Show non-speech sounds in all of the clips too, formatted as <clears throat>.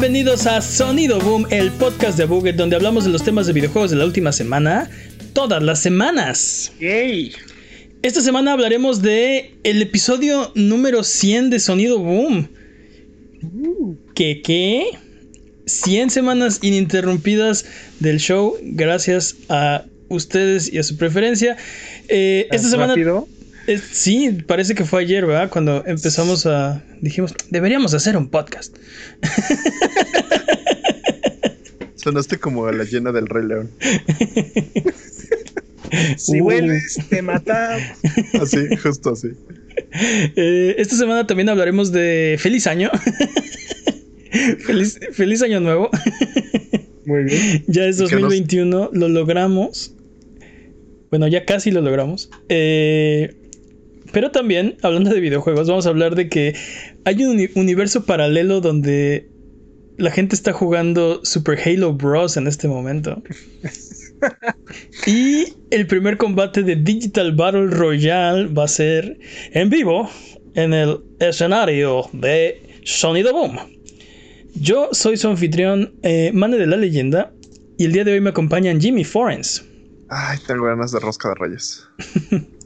Bienvenidos a Sonido Boom, el podcast de Buget, donde hablamos de los temas de videojuegos de la última semana, todas las semanas. ¡Yay! Esta semana hablaremos de el episodio número 100 de Sonido Boom. ¿Qué qué? 100 semanas ininterrumpidas del show, gracias a ustedes y a su preferencia. Eh, esta semana... ¿Rápido? Eh, sí, parece que fue ayer, ¿verdad? Cuando empezamos a... Dijimos, deberíamos hacer un podcast. Sonaste como a la llena del Rey León. Si Uh. vuelves, te matamos. Así, justo así. Eh, esta semana también hablaremos de feliz año. feliz, feliz año nuevo. Muy bien. ya es Y que nos- 2021, lo logramos. Bueno, ya casi lo logramos. Eh, pero también, hablando de videojuegos, vamos a hablar de que hay un uni- universo paralelo donde la gente está jugando Super Halo Bros. en este momento. <laughs> y el primer combate de Digital Battle Royale va a ser en vivo en el escenario de Sonido Boom. Yo soy su anfitrión, eh, Mane de la Leyenda, y el día de hoy me acompañan Jimmy Forens Ay, tengo ganas de rosca de reyes. <laughs>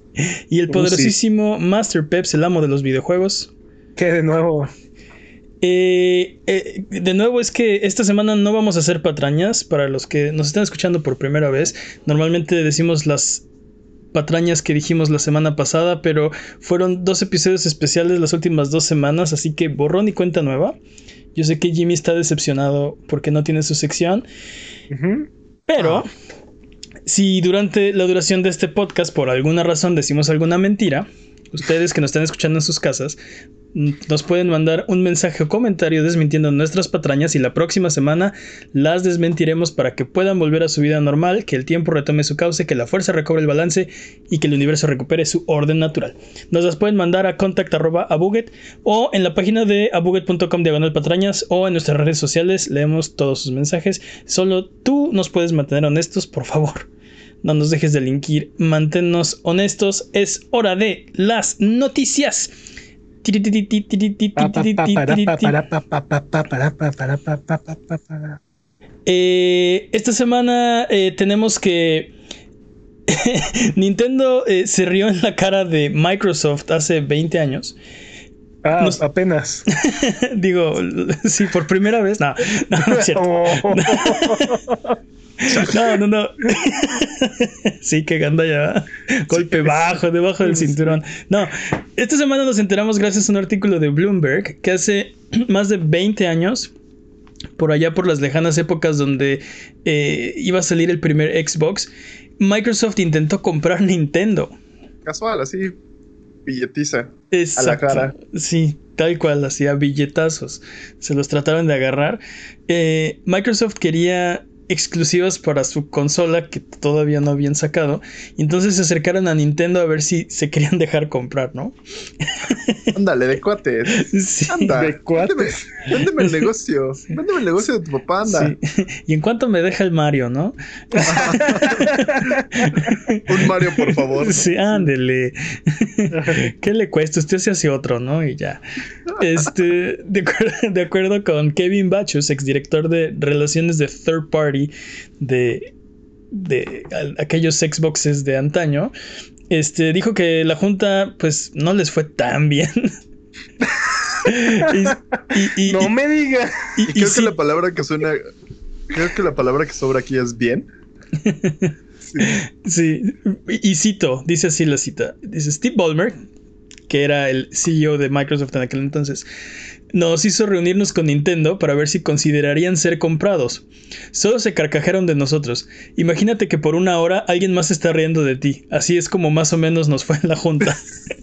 y el sí. poderosísimo Master Peps, el amo de los videojuegos. Que de nuevo. Eh, eh, de nuevo es que esta semana no vamos a hacer patrañas para los que nos están escuchando por primera vez. Normalmente decimos las patrañas que dijimos la semana pasada, pero fueron dos episodios especiales las últimas dos semanas, así que borrón y cuenta nueva. Yo sé que Jimmy está decepcionado porque no tiene su sección, pero Ah. Si durante la duración de este podcast por alguna razón decimos alguna mentira, ustedes que nos están escuchando en sus casas nos pueden mandar un mensaje o comentario desmintiendo nuestras patrañas y la próxima semana las desmentiremos para que puedan volver a su vida normal, que el tiempo retome su cauce, que la fuerza recobre el balance y que el universo recupere su orden natural. Nos las pueden mandar a contact@abuget o en la página de abuget.com diagonal patrañas o en nuestras redes sociales leemos todos sus mensajes. Solo tú nos puedes mantener honestos, por favor. No nos dejes de linkir, manténnos honestos. Es hora de las noticias. Eh, esta semana eh, tenemos que <laughs> Nintendo eh, se rió en la cara de Microsoft hace 20 años. Ah, Nos- apenas. <laughs> Digo, sí, por primera vez. No, no, no es cierto. <laughs> Oh. No, no, no. <laughs> Sí, que ganda ya. Golpe bajo, debajo del cinturón. No, esta semana nos enteramos gracias a un artículo de Bloomberg que hace <clears throat> más de 20 años, por allá por las lejanas épocas donde eh, iba a salir el primer Xbox, Microsoft intentó comprar Nintendo. Casual, así. Billetiza. Exacto. cara. Sí, tal cual, hacía billetazos. Se los trataron de agarrar. Eh, Microsoft quería exclusivas para su consola que todavía no habían sacado. Y entonces se acercaron a Nintendo a ver si se querían dejar comprar, ¿no? <laughs> Ándale, de cuates. Sí. Anda. De cuates. Véndeme, véndeme el negocio. Véndeme el negocio de tu papá, anda. sí. Y en cuanto me deja el Mario, ¿no? <laughs> Un Mario, por favor. Sí, ándele. <laughs> ¿Qué le cuesta? Usted se hace otro, ¿no? Y ya. Este, de, acuer- de acuerdo con Kevin Bachus, exdirector de relaciones de third party de, de a- aquellos Xboxes de antaño, este, dijo que la junta, pues, no les fue tan bien. <laughs> y, y- y- No me diga. y- Y y creo sí- que la palabra que suena. Creo que la palabra que sobra aquí es bien. <laughs> Sí. Y cito, dice así la cita. Dice Steve Ballmer, que era el CEO de Microsoft en aquel entonces, nos hizo reunirnos con Nintendo para ver si considerarían ser comprados. Solo se carcajearon de nosotros. Imagínate que por una hora alguien más está riendo de ti. Así es como más o menos nos fue en la junta.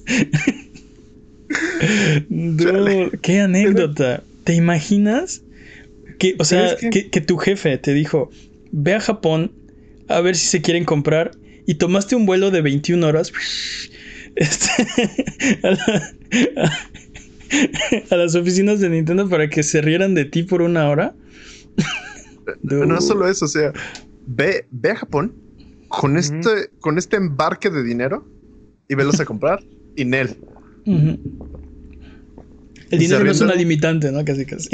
<laughs> Dude, qué anécdota. ¿Te imaginas? Que, o sea, que, que tu jefe te dijo, ve a Japón a ver si se quieren comprar y tomaste un vuelo de 21 horas <laughs> este, <laughs> a, la- <laughs> a las oficinas de Nintendo para que se rieran de ti por una hora. <laughs> No solo eso, o sea, ve, ve a Japón con este, con este embarque de dinero y velos a comprar. Y Nel. El dinero no es una limitante, ¿no? Casi, casi.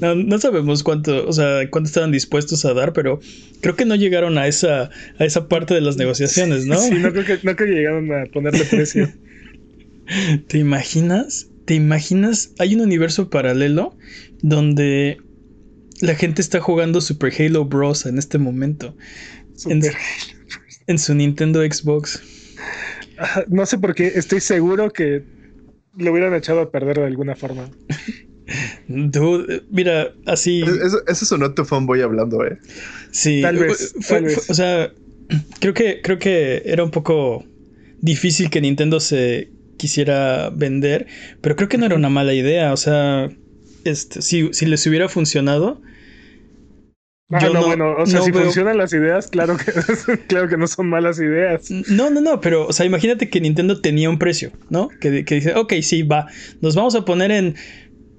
no, sabemos cuánto, o sea, cuánto estaban dispuestos a dar, pero creo que no llegaron a esa, a esa parte de las negociaciones, ¿no? Sí, no creo que, no creo que llegaron a ponerle precio. <laughs> ¿Te imaginas? ¿Te imaginas? Hay un universo paralelo donde la gente está jugando Super Halo Bros. en este momento. Super en su Nintendo Xbox. No sé por qué, estoy seguro que lo hubieran echado a perder de alguna forma. <laughs> mira, así. Eso, eso sonó tu fanboy hablando, eh. Sí, tal vez, o sea, <clears throat> creo que, creo que era un poco difícil que Nintendo se quisiera vender, pero creo que no era una mala idea. O sea, este, si, si les hubiera funcionado, Ah, no, bueno, o sea, si funcionan las ideas, claro que, <laughs> claro que no son malas ideas. No, no, no, pero, o sea, imagínate que Nintendo tenía un precio, ¿no? Que, que dice, ok, sí, va, nos vamos a poner en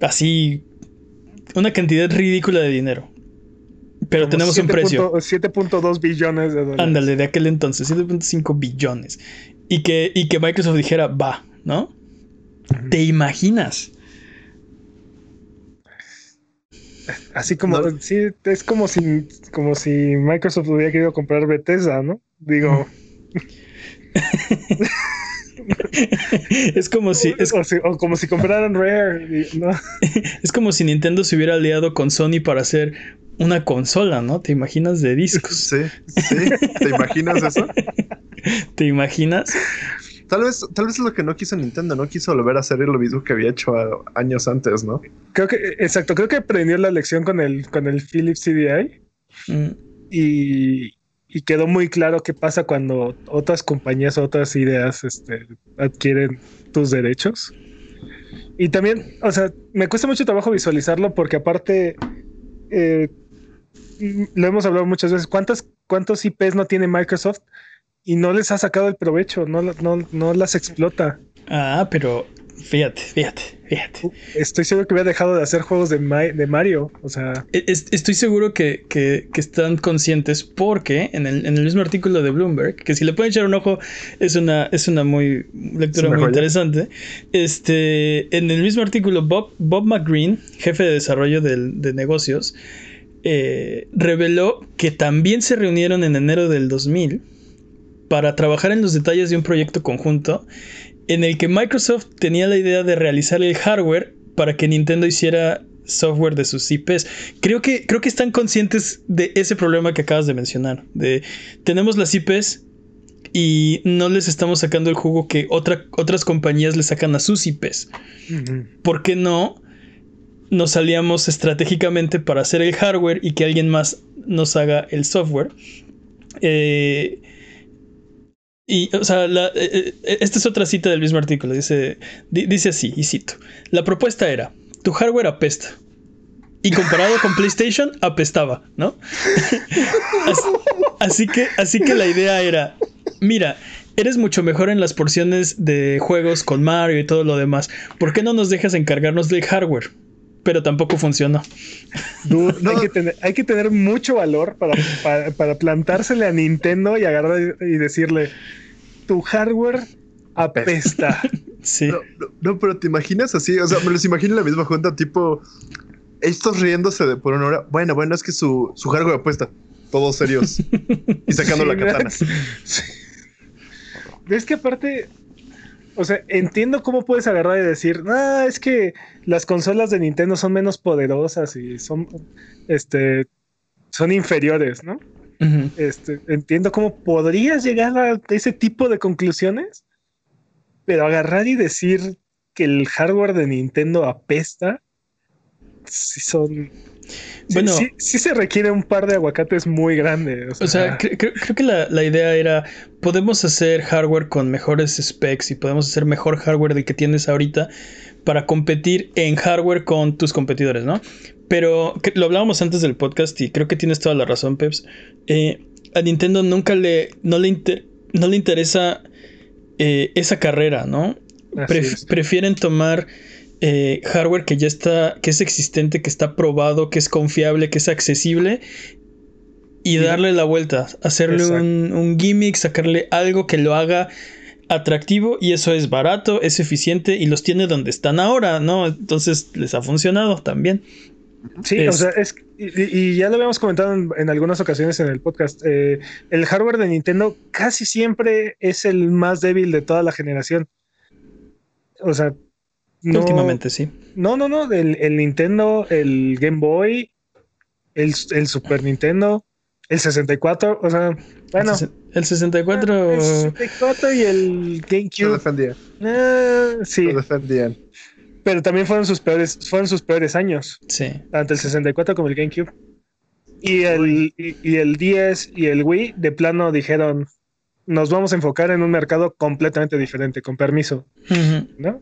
así una cantidad ridícula de dinero. Pero tenemos un precio. 7.2 billones de dólares. Ándale, de aquel entonces, 7.5 billones. Y que, y que Microsoft dijera, va, ¿no? ¿Te imaginas? Así como, sí, es como si, como si Microsoft hubiera querido comprar Bethesda, ¿no? Digo. <laughs> es como si, es, o, como si compraran Rare, ¿no? <laughs> es como si Nintendo se hubiera aliado con Sony para hacer una consola, ¿no? ¿Te imaginas de discos? Sí, sí. ¿Te imaginas eso? <laughs> ¿Te imaginas? Tal vez, tal vez es lo que no quiso Nintendo, no quiso volver a hacer lo mismo que había hecho años antes, ¿no? Creo que, exacto, creo que aprendió la lección con el, con el Philips CDI mm. y, quedó muy claro qué pasa cuando otras compañías, otras ideas este, adquieren tus derechos. Y también, o sea, me cuesta mucho trabajo visualizarlo porque aparte, eh, lo hemos hablado muchas veces, ¿cuántas, ¿cuántos IPs no tiene Microsoft? Y no les ha sacado el provecho, no, no, no las explota. Ah, pero fíjate, fíjate, fíjate. Estoy seguro que hubiera dejado de hacer juegos de, de Mario, o sea... E, estoy seguro que, que, están conscientes porque en el, en el, mismo artículo de Bloomberg, que si le pueden echar un ojo, es una, es una muy lectura muy interesante. Este, en el mismo artículo, Bob, Bob McGreen, jefe de desarrollo de negocios, eh, reveló que también se reunieron en enero del 2000 para trabajar en los detalles de un proyecto conjunto en el que Microsoft tenía la idea de realizar el hardware para que Nintendo hiciera software de sus IPs. Creo que, creo que están conscientes de ese problema que acabas de mencionar. De tenemos las IPs y no les estamos sacando el jugo que otras compañías le sacan a sus IPs. ¿Por qué no nos salíamos estratégicamente para hacer el hardware y que alguien más nos haga el software? Eh, y, o sea, eh, eh, esta es otra cita del mismo artículo. Dice, dice así, y cito. La propuesta era, tu hardware apesta. Y comparado con PlayStation, apestaba, ¿no? <laughs> así, que, así que la idea era, mira, eres mucho mejor en las porciones de juegos con Mario y todo lo demás. ¿Por qué no nos dejas encargarnos del hardware? Pero tampoco funcionó. <laughs> hay, que tener, mucho valor para, para, plantársele a Nintendo y agarrar y decirle, tu hardware apesta. <laughs> sí. No, pero te imaginas así, o sea, me los imagino en la misma junta, tipo, estos riéndose de por una hora. Bueno, bueno, es que su, su hardware apesta. Todos serios. <laughs> y sacando la katana. ¿Ves que aparte, o sea, entiendo cómo puedes agarrar y decir, ah, es que las consolas de Nintendo son menos poderosas y son, este, son inferiores, ¿no? este, entiendo cómo podrías llegar a ese tipo de conclusiones, pero agarrar y decir que el hardware de Nintendo apesta, si son... Bueno, sí, se requiere un par de aguacates muy grandes. O sea, creo, que la, la, idea era, podemos hacer hardware con mejores specs y podemos hacer mejor hardware del que tienes ahorita para competir en hardware con tus competidores, ¿no? Pero lo hablábamos antes del podcast y creo que tienes toda la razón, Peps. Eh, a Nintendo nunca le, no le, no le interesa eh, esa carrera, ¿no? Prefieren tomar eh, hardware que ya está, que es existente, que está probado, que es confiable, que es accesible y darle la vuelta, hacerle un, un, gimmick, sacarle algo que lo haga atractivo y eso es barato, es eficiente y los tiene donde están ahora, ¿no? Entonces les ha funcionado también. Sí, o sea, es, y, ya lo habíamos comentado en, algunas ocasiones en el podcast, eh, el hardware de Nintendo casi siempre es el más débil de toda la generación. O sea, últimamente sí. No, no, no, el, el Nintendo, el Game Boy, el, el Super Nintendo, el 64, o sea, bueno. El 64. El 64 y el GameCube. Lo defendían. Eh, sí. Lo defendían. Pero también fueron sus peores, fueron sus peores años. Sí. Tanto el 64 como el GameCube. Y el, y, el 10 y el Wii de plano dijeron, nos vamos a enfocar en un mercado completamente diferente, con permiso. ¿No?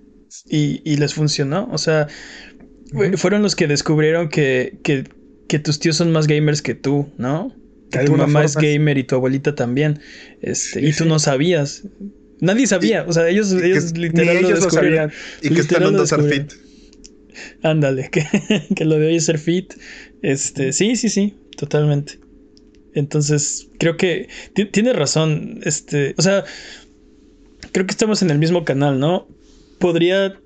Y, y, les funcionó. O sea, fueron los que descubrieron que, que, que tus tíos son más gamers que tú, ¿no? Que tu mamá es gamer y tu abuelita también. Este, y tú no sabías. Nadie sabía. o sea, ellos, ellos literalmente ellos lo, sabían. Y que están dando ser fit. Ándale, <laughs> que, que, lo de hoy es ser fit. Este, sí, sí, sí, totalmente. Entonces, creo que tiene razón. Este, o sea, creo que estamos en el mismo canal, ¿no? Podría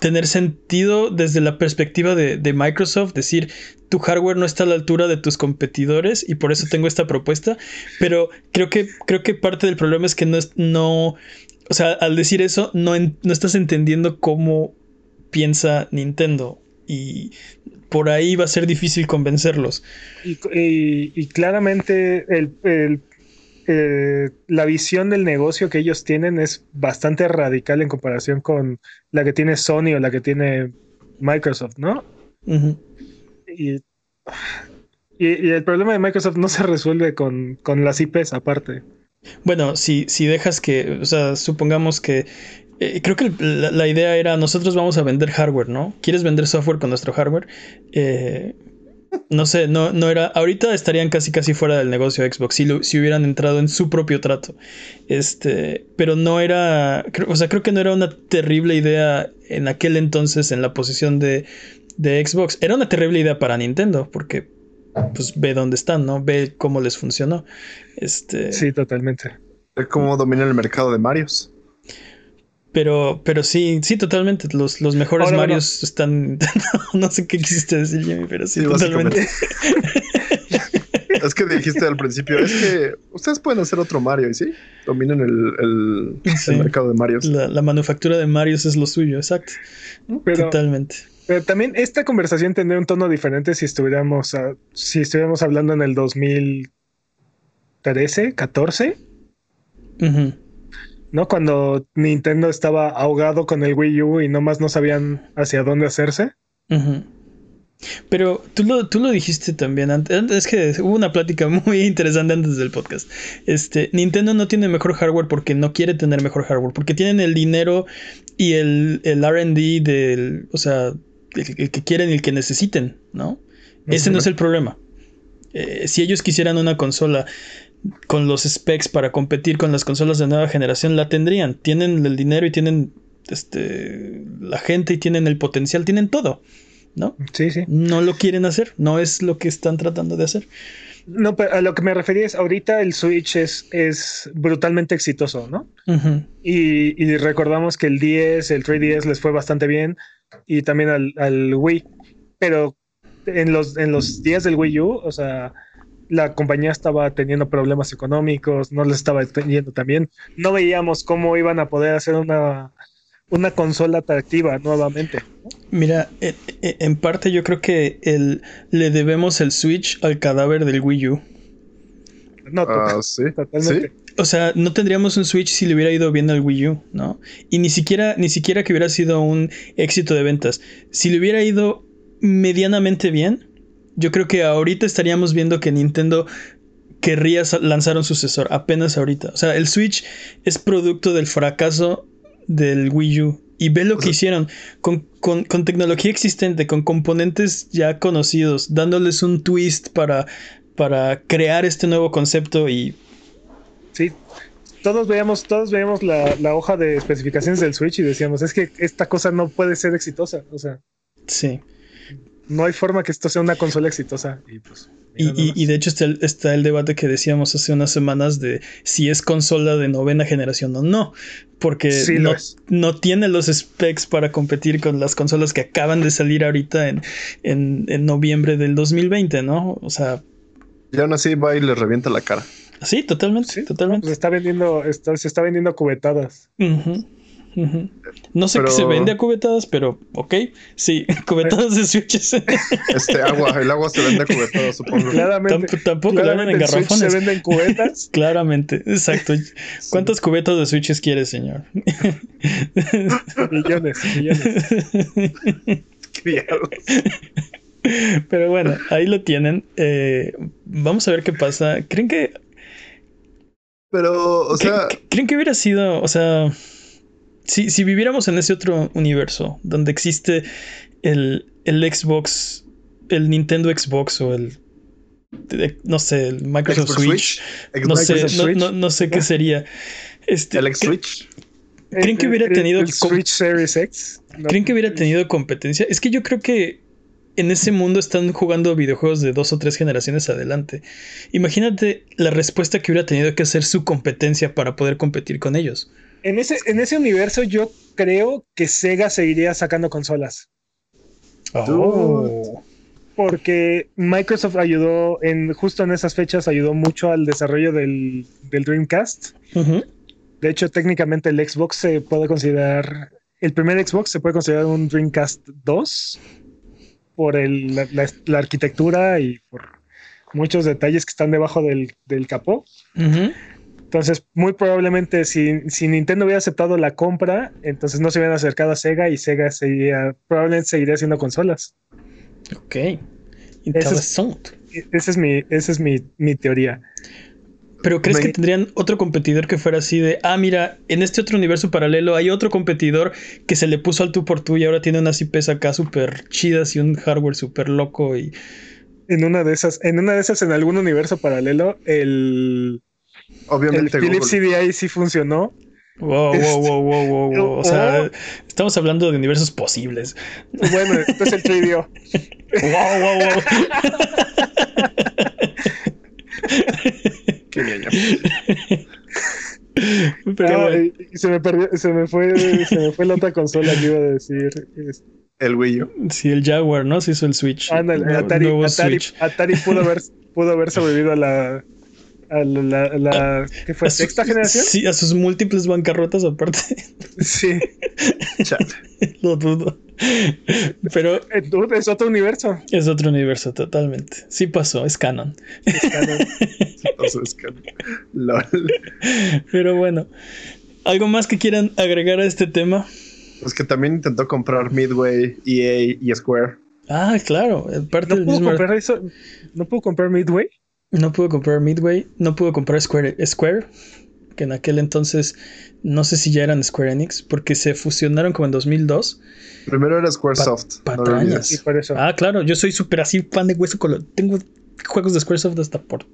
tener sentido desde la perspectiva de, Microsoft, decir, tu hardware no está a la altura de tus competidores y por eso tengo esta propuesta, pero creo que, creo que parte del problema es que no, es, no o sea, al decir eso, no, no estás entendiendo cómo piensa Nintendo y por ahí va a ser difícil convencerlos. Y, claramente el eh, la visión del negocio que ellos tienen es bastante radical en comparación con la que tiene Sony o la que tiene Microsoft, ¿no? y, el problema de Microsoft no se resuelve con, las IPs aparte. Bueno, si, si dejas que, o sea, supongamos que eh, creo que la, idea era nosotros vamos a vender hardware, ¿no? ¿Quieres vender software con nuestro hardware? Eh, no sé, no, no era. Ahorita estarían casi casi fuera del negocio Xbox si, si hubieran entrado en su propio trato. Este. Pero no era. o sea, creo que no era una terrible idea en aquel entonces en la posición de, de Xbox. Era una terrible idea para Nintendo, porque pues ve dónde están, ¿no? Ve cómo les funcionó. Este. Sí, totalmente. Cómo dominan el mercado de Marios. Pero, pero sí, sí, totalmente. Los, los mejores Marios están. <laughs> no sé qué quisiste decir, Jimmy, pero sí, totalmente. <laughs> es que dijiste al principio, es que ustedes pueden hacer otro Mario, ¿y sí? Dominan el, el, mercado de Marios. La, manufactura de Marios es lo suyo, exacto. totalmente. Pero también esta conversación tendría un tono diferente si estuviéramos, si estuviéramos hablando en el 2013, 14. Uh ¿no? Cuando Nintendo estaba ahogado con el Wii U y nomás no sabían hacia dónde hacerse. Pero tú lo, tú lo dijiste también antes. Es que hubo una plática <laughs> muy interesante antes del podcast. Este, Nintendo no tiene mejor hardware porque no quiere tener mejor hardware. Porque tienen el dinero y el, el RD del. O sea, el, que quieren y el que necesiten, ¿no? Ese no es el problema. Eh, si ellos quisieran una consola con los specs para competir con las consolas de nueva generación la tendrían. Tienen el dinero y tienen este, la gente y tienen el potencial, tienen todo, ¿no? Sí, sí. No lo quieren hacer, no es lo que están tratando de hacer. No, pero a lo que me refería es, ahorita el Switch es, es brutalmente exitoso, ¿no? y, recordamos que el 10, el 3DS les fue bastante bien y también al, al Wii, pero en los, en los días del Wii U, o sea, la compañía estaba teniendo problemas económicos, no les estaba teniendo también. No veíamos cómo iban a poder hacer una, una consola atractiva nuevamente. Mira, eh, eh, en parte yo creo que el, le debemos el Switch al cadáver del Wii U. No, ah, sí, totalmente. O sea, no tendríamos un Switch si le hubiera ido bien al Wii U, ¿no? Y ni siquiera, ni siquiera que hubiera sido un éxito de ventas. Si le hubiera ido medianamente bien, yo creo que ahorita estaríamos viendo que Nintendo querría lanzar un sucesor, apenas ahorita. O sea, el Switch es producto del fracaso del Wii U. Y ve lo que hicieron con, tecnología existente, con componentes ya conocidos, dándoles un twist para, para crear este nuevo concepto y... Sí, todos veíamos, todos veíamos la, la, hoja de especificaciones del Switch y decíamos, es que esta cosa no puede ser exitosa. O sea. Sí. No hay forma que esto sea una consola exitosa. Y pues. Y, de hecho está el, está el debate que decíamos hace unas semanas de si es consola de novena generación o no. Porque Sí no, tiene los specs para competir con las consolas que acaban de salir ahorita en, en, en noviembre del 2020, ¿no? O sea, Y aún así va y le revienta la cara. sí, totalmente, Sí, totalmente. Se está vendiendo, está- se está vendiendo cubetadas. No sé Pero- qué se vende a cubetadas, pero ok, sí, <laughs> cubetadas de switches. Este agua, el agua se vende cubetada, supongo. Claramente. Tamp- tampoco la venden en Switch garrafones. se venden cubetas. <laughs> Claramente, exacto. ¿Cuántos cubetas de switches quiere, señor? <laughs> millones, millones. Pero bueno, ahí lo tienen. Eh, vamos a ver qué pasa. ¿Creen que, Pero, o sea, cre- creen que hubiera sido, o sea, si, si viviéramos en ese otro universo donde existe el, el Xbox, el Nintendo Xbox o el, eh, no sé, el Microsoft Xbox Switch, Switch, no Xbox sé, no, no- no sé qué <laughs> sería. Este, el ¿cre- X Switch. ¿Creen que hubiera el- tenido el Switch Series X? No. ¿Creen que hubiera tenido competencia? Es que yo creo que en ese mundo están jugando videojuegos de dos o tres generaciones adelante. Imagínate la respuesta que hubiera tenido que hacer su competencia para poder competir con ellos. En ese, en ese universo yo creo que Sega seguiría sacando consolas. Oh. Porque Microsoft ayudó en justo en esas fechas ayudó mucho al desarrollo del, del Dreamcast. De hecho, técnicamente el Xbox se puede considerar el primer Xbox se puede considerar un Dreamcast 2 por el- la, la- la arquitectura y por muchos detalles que están debajo del, del capó. Ujú. Entonces, muy probablemente si, si Nintendo hubiera aceptado la compra, entonces no se hubieran acercado a Sega y Sega seguiría, probablemente seguiría haciendo consolas. Ok. Interesante. E- Esa es mi, esa es mi, mi teoría. Pero ¿crees Me- que tendrían otro competidor que fuera así de, ah, mira, en este otro universo paralelo hay otro competidor que se le puso al tú por tú y ahora tiene unas IPs acá súper chidas y un hardware súper loco y... En una de esas, en una de esas, en algún universo paralelo, el, el Obviamente Philips Google. CDI sí funcionó. Wow, wow, wow, wow, wow, wow. O sea, Oh. estamos hablando de universos posibles. Bueno, entonces el 3DO. <laughs> Wow, wow, wow. Qué ñoño. Pero Ah, se me perdió, se me fue, se me fue la otra consola que iba a decir. Es- El Wii U. sí, el Jaguar, ¿no? Se hizo el Switch. Ándale, Nue- Atari, nuevo Atari, Switch. Atari pudo haber, pudo haber sobrevivido a la, a la, la- la- ¿qué fue? A su- ¿Sexta generación? Sí, a sus múltiples bancarrotas aparte. <laughs> Sí. Chale. <laughs> Lo dudo. Pero Eh, dude, es otro universo. es otro universo totalmente. Sí pasó, es canon. Es canon. Entonces, que- LOL. Pero bueno, ¿algo más que quieran agregar a este tema? Pues que también intentó comprar Midway, EA y Square. Ah, claro, parte No del puedo mismo. comprar eso. No puedo comprar Midway. No pudo comprar Midway, no pudo comprar Square, Square, que en aquel entonces no sé si ya eran Square Enix, porque se fusionaron como en 2002. Primero era Squaresoft. lo patrañas. por eso. Ah, claro, yo soy súper así fan de hueso color. Tengo juegos de Squaresoft hasta por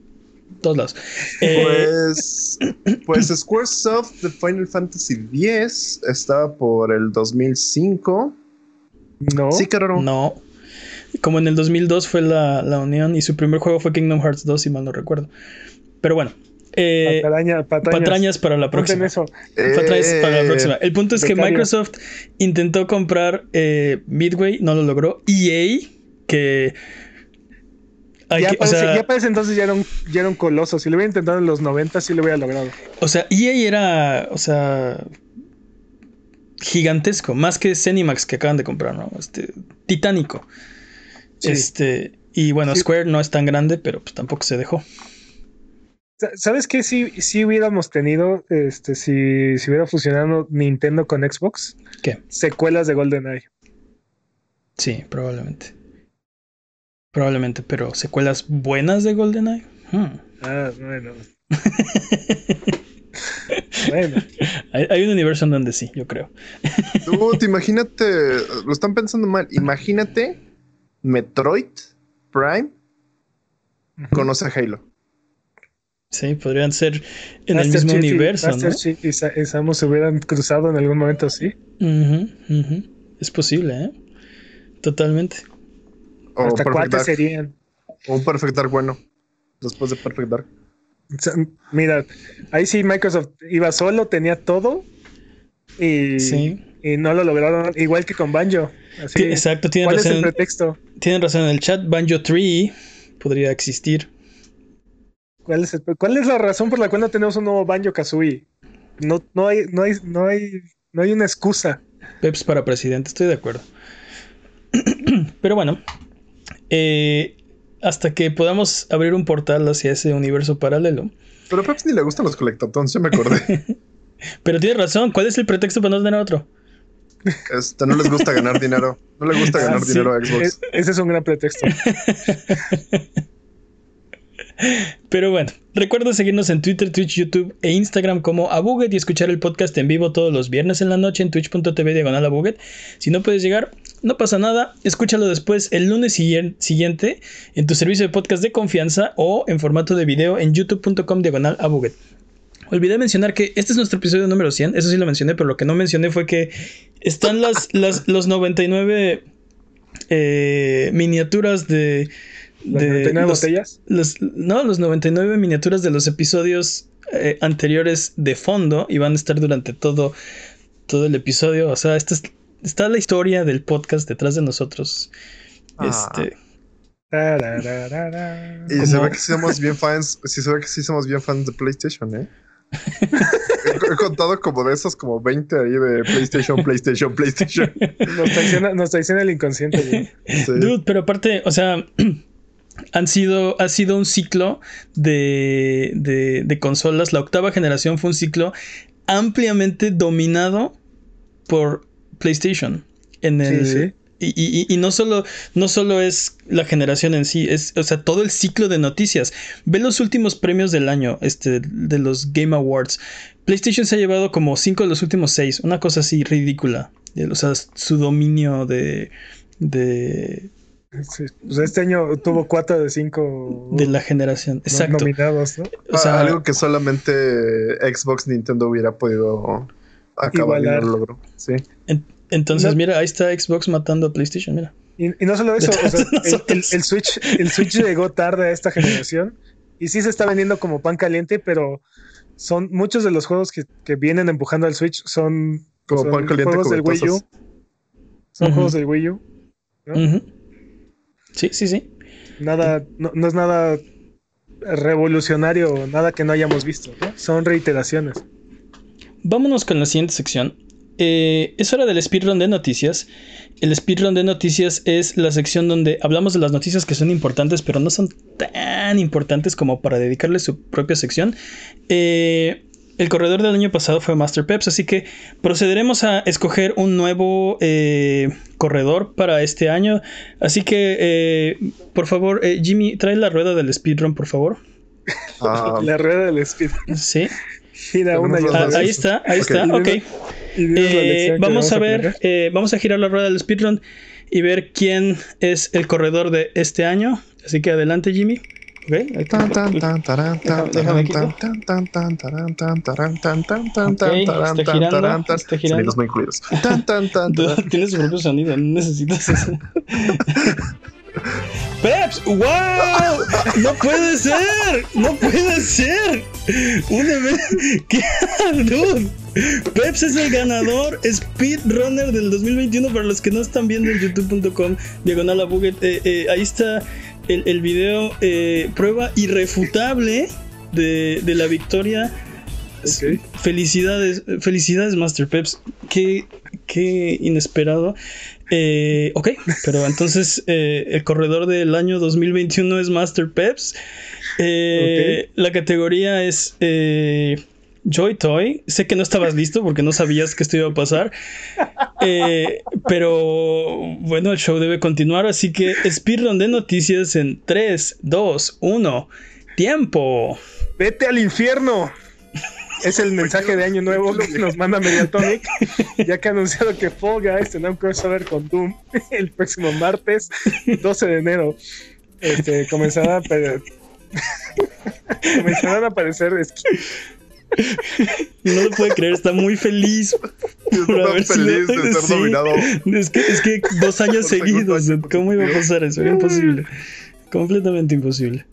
todos lados. Eh, Pues, <clears throat> pues Squaresoft de Final Fantasy X estaba por el 2005. no. Sí, claro. no. Como en el 2002 fue la, la unión y su primer juego fue Kingdom Hearts 2, si mal no recuerdo. Pero bueno, eh, Patraña- patrañas. patrañas para la próxima. eso. Patrañas para la Eh, próxima. El punto es que. Microsoft intentó comprar eh, Midway, no lo logró. EA, que. ya, que- o, parece, sea, ya parece entonces ya era, un, ya era un coloso. Si lo hubiera intentado en los 90, sí lo hubiera logrado. o sea, EA era. O sea. Gigantesco, más que Cenimax que acaban de comprar, ¿no? Este, titánico. Sí. Este, y bueno, Sí. Square no es tan grande, pero pues tampoco se dejó. Sa- ¿Sabes qué? Si, si hubiéramos tenido, este, si, si hubiera fusionado Nintendo con Xbox, ¿Qué? secuelas de GoldenEye. Sí, probablemente. Probablemente, pero secuelas buenas de GoldenEye. Hmm. Ah, bueno. <laughs> bueno. Hay, hay un universo en donde sí, yo creo. Dude, imagínate, lo están pensando mal. Imagínate Metroid Prime conoce a Halo. Sí, podrían ser en el Master mismo Chief y- universo, ¿no? Master Chief y, Sa- y Samus se hubieran cruzado en algún momento, sí. Ujú, ujú. Es posible, ¿eh? Totalmente. O Hasta Dark. serían. O un Perfect Dark bueno. Después de Perfect Dark. O sea, mira, ahí sí Microsoft iba solo, tenía todo y, Sí. y no lo lograron, igual que con Banjo. Así, Exacto, tienen ¿Cuál es el razón, pretexto? tienen razón en el chat. Banjo Tree podría existir. ¿Cuál es, el- cuál es la razón por la cual no tenemos un nuevo Banjo Kazooie? No, no hay, no hay, no hay, no hay una excusa. Peps para presidente, estoy de acuerdo. <clears throat> Pero bueno, eh, hasta que podamos abrir un portal hacia ese universo paralelo. Pero a Peps ni le gustan los colectatons, ya me acordé. <laughs> Pero tienes razón, ¿cuál es el pretexto para no tener otro? Este, no les gusta ganar dinero. No le gusta Ah, ganar sí. dinero a Xbox. Es- ese es un gran pretexto. <laughs> Pero bueno, recuerda seguirnos en Twitter, Twitch, YouTube e Instagram como Abuget y escuchar el podcast en vivo todos los viernes en la noche en twitch.tv diagonal Abuget. Si no puedes llegar, no pasa nada, escúchalo después el lunes siguien- siguiente en tu servicio de podcast de confianza o en formato de video en youtube.com diagonal Abuget. Olvidé mencionar que este es nuestro episodio número 100, eso sí lo mencioné, pero lo que no mencioné fue que están las, <laughs> las los 99 eh, miniaturas de... Las de 99 los- botellas. los, no, los 99 miniaturas de los episodios eh, anteriores de fondo y van a estar durante todo, todo el episodio. O sea, esta es- está la historia del podcast detrás de nosotros. Ah. Este. Y se ve que sí somos bien fans. Sí se ve que sí somos bien fans de PlayStation, ¿eh? <laughs> he, contado como de esos como 20 ahí de PlayStation, PlayStation, PlayStation. <laughs> Nos traiciona, nos traiciona el inconsciente. güey. Sí. Dude, pero aparte, o sea, <clears throat> han sido, ha sido un ciclo de, de, de consolas. La octava generación fue un ciclo ampliamente dominado por PlayStation. En el, Sí, sí. Y, y- y no solo, no solo es la generación en sí, es, o sea, todo el ciclo de noticias. Ve los últimos premios del año, este, de los Game Awards. PlayStation se ha llevado como cinco de los últimos seis, una cosa así ridícula. O sea, su dominio de, de, Sí, pues este año tuvo 4 de 5 de la generación. Exacto. nominados, ¿no? O sea, Ah, algo que solamente Xbox Nintendo hubiera podido acabar y no Igualar. lo logró. Sí. en- entonces, No- mira, ahí está Xbox matando a PlayStation, mira. Y, y no solo eso, o sea, el, el- nosotros. el Switch, el Switch llegó tarde a esta generación y sí se está vendiendo como pan caliente, pero son muchos de los juegos que, que vienen empujando al Switch son, Como son pan caliente juegos del Wii U. Son juegos del Wii U. ¿no? Sí, sí, sí. Nada, no, no es nada revolucionario, nada que no hayamos visto, ¿no? Son reiteraciones. Vámonos con la siguiente sección. Eh, es hora del speedrun de noticias. El speedrun de noticias es la sección donde hablamos de las noticias que son importantes, pero no son tan importantes como para dedicarle su propia sección. Eh, el corredor del año pasado fue Master Peps, así que procederemos a escoger un nuevo eh, corredor para este año. Así que, eh, por favor, eh, Jimmy, trae la rueda del speedrun, por favor. Ah, La rueda del speed Sí, gira una y Ah, ahí está, ahí está, ok. Eh, vamos a ver, eh, vamos a girar la rueda del speedrun y ver quién es el corredor de este año. Así que adelante, Jimmy. Ok, ahí está. Tan, tan, tan, tarán, tan, Déjame- déjame tarán, quito. tan, tan, tan, tarán, tan, tarán, tan, tan, tan, Ok, tan, tarán, está tan, girando, tarán, tan. está girando. Sonidos no incluidos. Tan, tan, tan, <laughs> Tú tarán. Tienes su propio sonido, no necesitas eso. <laughs> ¡Peps! ¡Wow! ¡No puede ser! ¡No puede ser! Un evento. <laughs> ¿Qué? Dude. Peps es el ganador speedrunner del 2021 para los que no están viendo en youtube.com diagonal a Buget. Eh, eh, ahí está el, el video eh, prueba irrefutable de, de la victoria. Felicidades, felicidades Master Peps. Qué, qué inesperado. Eh, ok, pero entonces <laughs> eh, el corredor del año 2021 es Master Peps. Eh, La categoría es eh, Joy Toy. Sé que no estabas listo porque no sabías que esto iba a pasar. <laughs> Eh, pero bueno, el show debe continuar. Así que speedrun de noticias en 3, 2, 1. Tiempo. Vete al infierno. <laughs> Es el mensaje de año nuevo que nos manda Mediatonic, <laughs> ya que ha anunciado que Fall Guys tendrá un crossover con Doom <laughs> el próximo martes 12 de enero. Este, comenzarán, a <laughs> comenzarán a aparecer No lo puede creer, está muy feliz. Yo por haber sido- feliz de ser sí. nominado. Es que, es que dos años seguidos, año ¿cómo iba a pasar eso? Era imposible. Completamente imposible.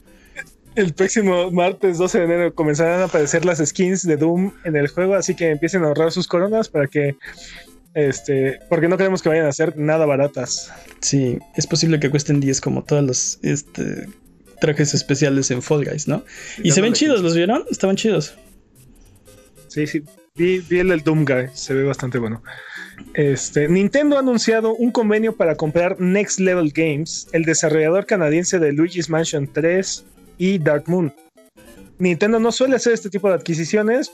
El próximo martes 12 de enero comenzarán a aparecer las skins de Doom en el juego, así que empiecen a ahorrar sus coronas para que, este, porque no queremos que vayan a ser nada baratas. Sí, es posible que cuesten 10 como todos los este, trajes especiales en Fall Guys, ¿no? Y se ven chidos, ¿los vieron? Estaban chidos. Sí, sí. Vi, vi el del Doom Guy, se ve bastante bueno. Este, Nintendo ha anunciado un convenio para comprar Next Level Games, el desarrollador canadiense de Luigi's Mansion 3 y Dark Moon. Nintendo no suele hacer este tipo de adquisiciones,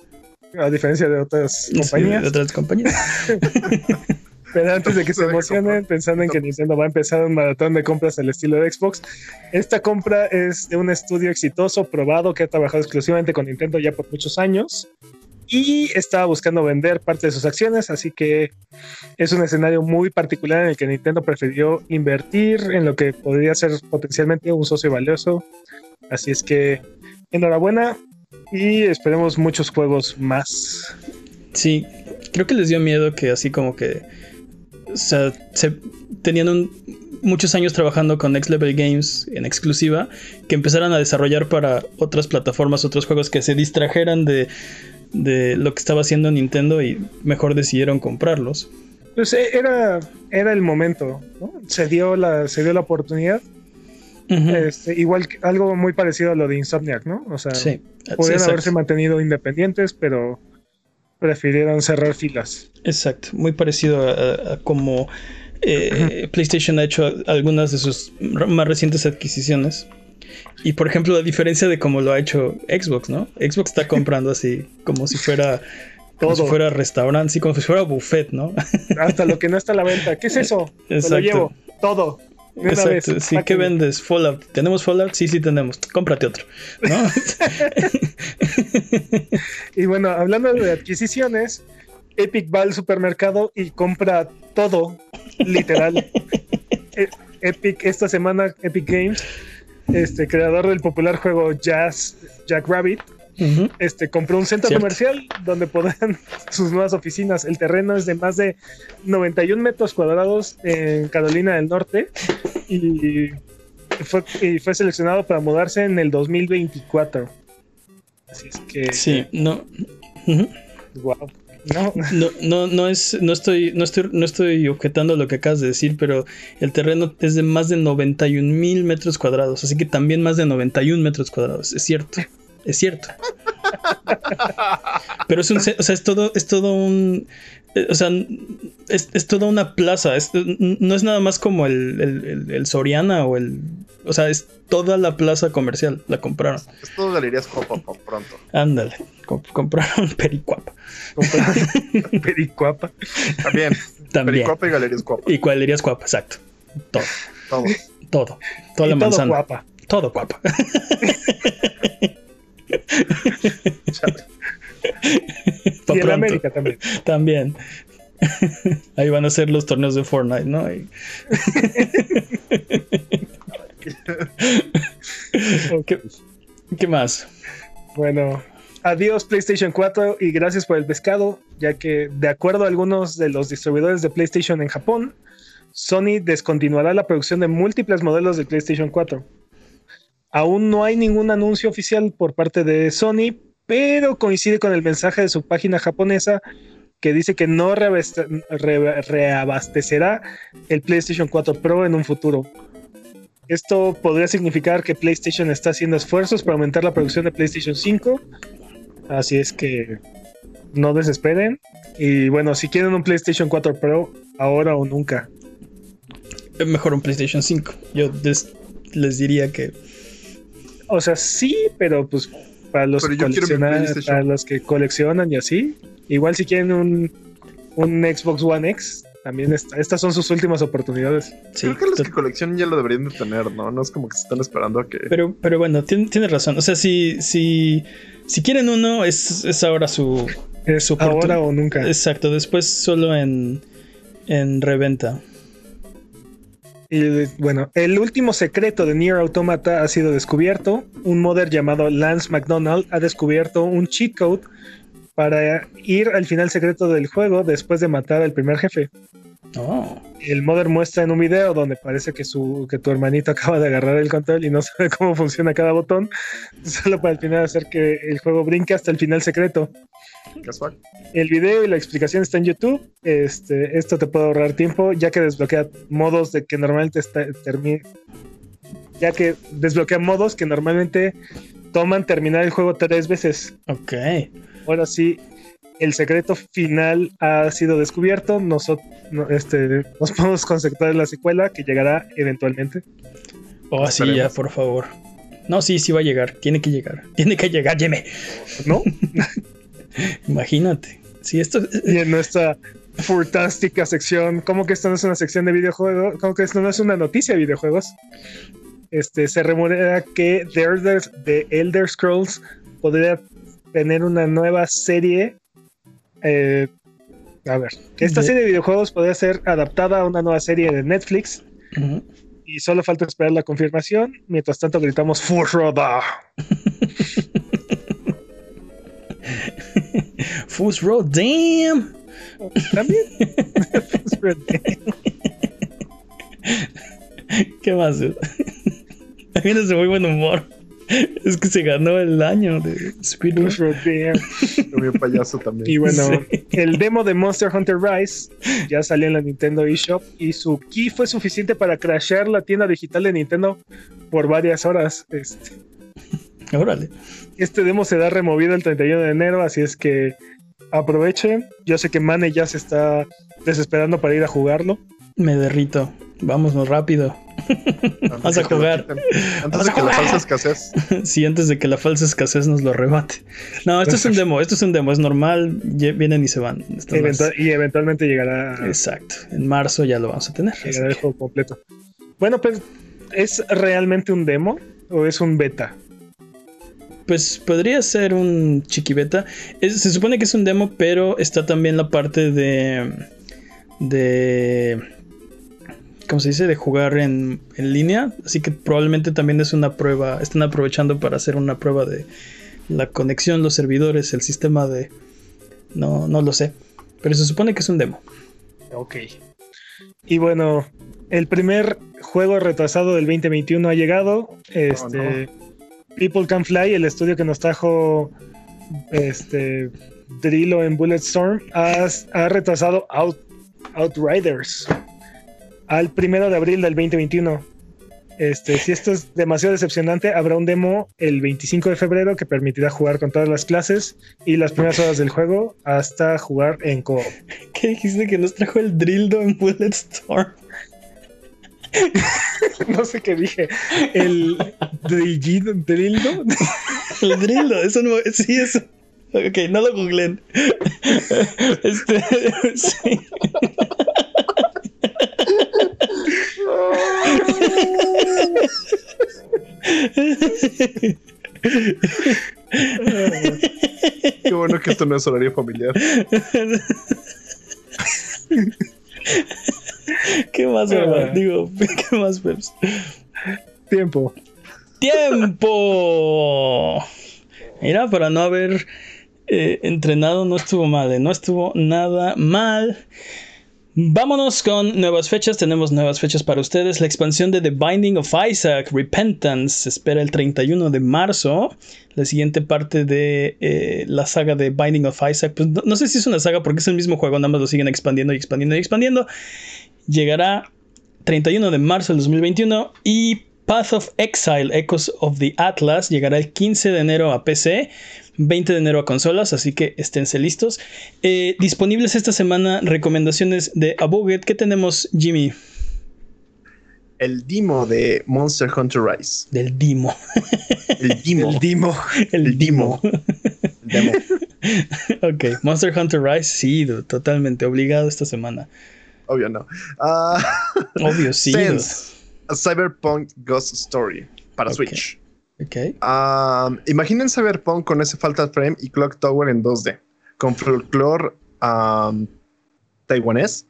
a diferencia de otras Sí, compañías. de otras compañías. <laughs> Pero antes de que se emocionen pensando en que Nintendo va a empezar un maratón de compras al estilo de Xbox, esta compra es de un estudio exitoso, probado, que ha trabajado exclusivamente con Nintendo ya por muchos años y estaba buscando vender parte de sus acciones, así que es un escenario muy particular en el que Nintendo prefirió invertir en lo que podría ser potencialmente un socio valioso. Así es que enhorabuena y esperemos muchos juegos más. Sí, creo que les dio miedo que así como que. O sea, se, tenían muchos años trabajando con Next Level Games en exclusiva, que empezaran a desarrollar para otras plataformas, otros juegos que se distrajeran de, de lo que estaba haciendo Nintendo y mejor decidieron comprarlos. Pues eh, era, era el momento, ¿no? Se dio la, se dio la oportunidad. Este, igual que- algo muy parecido a lo de Insomniac, ¿no? O sea, sí, podrían haberse mantenido independientes, pero prefirieron cerrar filas. Exacto, muy parecido a, como eh, PlayStation ha hecho algunas de sus más recientes adquisiciones. Y por ejemplo, a diferencia de como lo ha hecho Xbox, ¿no? Xbox está comprando así como si fuera como Todo. si fuera restaurante, como si fuera buffet, ¿no? <laughs> Hasta lo que no está a la venta. ¿Qué es eso? Me lo llevo. Todo. Una Exacto. vez. Sí, ¿qué vendes? Fallout. ¿Tenemos Fallout? Sí, sí tenemos. Cómprate otro. ¿No? <laughs> Y bueno, hablando de adquisiciones, Epic va al supermercado y compra todo, literal. <laughs> E- Epic, esta semana, Epic Games, este creador del popular juego Jazz Jack Rabbit, este, compró un centro Cierto. comercial donde podrán <laughs> sus nuevas oficinas. El terreno es de más de 91 metros cuadrados en Carolina del Norte y fue, y fue seleccionado para mudarse en el 2024. Así es que, Sí, no. Wow. No, No, no, no es, no estoy, no estoy, no estoy objetando lo que acabas de decir, pero el terreno es de más de 91 mil metros cuadrados, así que también más de 91 metros cuadrados, es cierto, es cierto. <laughs> Pero es un, o sea, es todo, es todo un, eh, o sea, es, es toda una plaza, es- no es nada más como el, el, el- el Soriana o el, o sea, es toda la plaza comercial, la compraron. Es todo galerías Copa pa- pronto. Ándale, comp- compraron <laughs> Pericuapa. compró Pericuapa. También. También. Pericuapa y galerías Copa. Y cuadrerías guapa, exacto. Todo, Todo. todo. Toda Y la todo manzana. guapa. Todo guapa. <laughs> Pa' Y en pronto. América también. También. Ahí van a ser los torneos de Fortnite, ¿no? Y- <laughs> <laughs> ¿Qué, más? Bueno, adiós PlayStation 4 y gracias por el pescado, ya que de acuerdo a algunos de los distribuidores de PlayStation en Japón, Sony descontinuará la producción de múltiples modelos de PlayStation 4. Aún no hay ningún anuncio oficial por parte de Sony, pero coincide con el mensaje de su página japonesa que dice que no reabastecerá el PlayStation 4 Pro en un futuro. Esto podría significar que PlayStation está haciendo esfuerzos para aumentar la producción de PlayStation 5. Así es que no desesperen. Y bueno, si quieren un PlayStation 4 Pro, ahora o nunca. Es Mejor un PlayStation 5. Yo les, les diría que. O sea, sí, pero pues para los, para los que coleccionan y así. Igual si quieren un, un Xbox One X, también está- estas son sus últimas oportunidades. Sí, Creo que los que coleccionan ya lo deberían de tener, ¿no? No es como que se están esperando a que. pero, pero bueno, tien- tienes razón. O sea, si, si, si quieren uno, es, es ahora su. Es Su ahora o nunca. Exacto, después solo en, en reventa. Y bueno, el último secreto de Nier Automata ha sido descubierto. Un modder llamado Lance McDonald ha descubierto un cheat code para ir al final secreto del juego después de matar al primer jefe. Oh. El modder muestra en un video donde parece que, su, que tu hermanito <laughs> acaba de agarrar el control y no sabe cómo funciona cada botón, <laughs> solo para al final hacer que el juego brinque hasta el final secreto. Casual. El video y la explicación está en YouTube. Este, esto te puede ahorrar tiempo, ya que desbloquea modos de que normalmente está, ya que desbloquea modos que normalmente toman terminar el juego tres veces. Ok. Ahora sí, el secreto final ha sido descubierto. Nosotros este, nos <laughs> podemos concentrar en la secuela que llegará eventualmente. Oh, sí, ya, por favor. No, sí, sí va a llegar. Tiene que llegar. Tiene que llegar, Yeme. ¿No? <laughs> Imagínate. Sí, esto. y en nuestra fantástica sección, ¿cómo que esto no es una sección de videojuegos? ¿Cómo que esto no es una noticia de videojuegos? Este, se rumorea que The Elder, The Elder Scrolls podría tener una nueva serie. eh, a ver, esta De- serie de videojuegos podría ser adaptada a una nueva serie de Netflix y solo falta esperar la confirmación. Mientras tanto, gritamos Furroda. Fools <laughs> Road, damn. También. <laughs> ¿Qué más? También es de muy buen humor. <laughs> Es que se ganó el año de Speedrun. Payaso también. Y bueno, Sí. el demo de Monster Hunter Rise ya salió en la Nintendo eShop y su key fue suficiente para crashear la tienda digital de Nintendo por varias horas. Este, Órale. este demo será removido el 31 de enero, así es que aprovechen. Yo sé que Mane ya se está desesperando para ir a jugarlo. Me derrito. Vámonos rápido. Antes Vas a jugar. Vas <laughs> Antes de que la falsa escasez. Sí, antes de que la falsa escasez nos lo rebate. No, esto es un demo. Esto es un demo. Es normal. Vienen y se van. Eventual- y eventualmente llegará, Exacto. En marzo ya lo vamos a tener. llegará el juego completo. Bueno, pues, ¿es realmente un demo o es un beta? Pues podría ser un chiquibeta. Es- se supone que es un demo, pero está también la parte de. de. ¿Cómo se dice? De jugar en, en línea. Así que probablemente también es una prueba. Están aprovechando para hacer una prueba de la conexión, los servidores, el sistema de. No, no lo sé. Pero se supone que es un demo. Ok. Y bueno, el primer juego retrasado del 2021 ha llegado. Este, People Can Fly, el estudio que nos trajo este, Drilo en Bulletstorm, ha, ha retrasado Out, Outriders al primero de abril del 2021. Este, si esto es demasiado decepcionante, habrá un demo el 25 de febrero que permitirá jugar con todas las clases y las primeras horas del juego hasta jugar en co <laughs> ¿Qué dijiste que nos trajo el Drildo en Bulletstorm? <laughs> no sé qué dije. El drildo. <laughs> El Drildo, eso no. Sí, eso. Ok, no lo googleen. Este. Sí. Qué bueno que esto no es horario familiar. ¿Qué más, hermano? Digo, <laughs> ¿qué más, Peps? Tiempo. ¡Tiempo! Mira, para no haber eh, entrenado, no estuvo mal, eh, no estuvo nada mal. Vámonos con nuevas fechas. Tenemos nuevas fechas para ustedes. La expansión de The Binding of Isaac, Repentance, se espera el 31 de marzo. La siguiente parte de eh, la saga de Binding of Isaac, pues no, sé si es una saga porque es el mismo juego, nada más lo siguen expandiendo y expandiendo y expandiendo. Llegará 31 de marzo del 2021 y Path of Exile, Echoes of the Atlas, llegará el 15 de enero a PC, 20 de enero a consolas, así que esténse listos. Eh, disponibles esta semana recomendaciones de Abuget. ¿Qué tenemos, Jimmy? El Dimo de Monster Hunter Rise. Del Dimo. El Dimo. <laughs> El Dimo. El, El Dimo. Demo. <laughs> ok, Monster Hunter Rise, sí, dude, totalmente obligado esta semana. Obvio no. Ah, Obvio, sí. Sense. A Cyberpunk Ghost Story. Para. Switch. Ok. Um, imaginen Cyberpunk con ese Fatal Frame y Clock Tower en 2D. Con folclore um, taiwanés.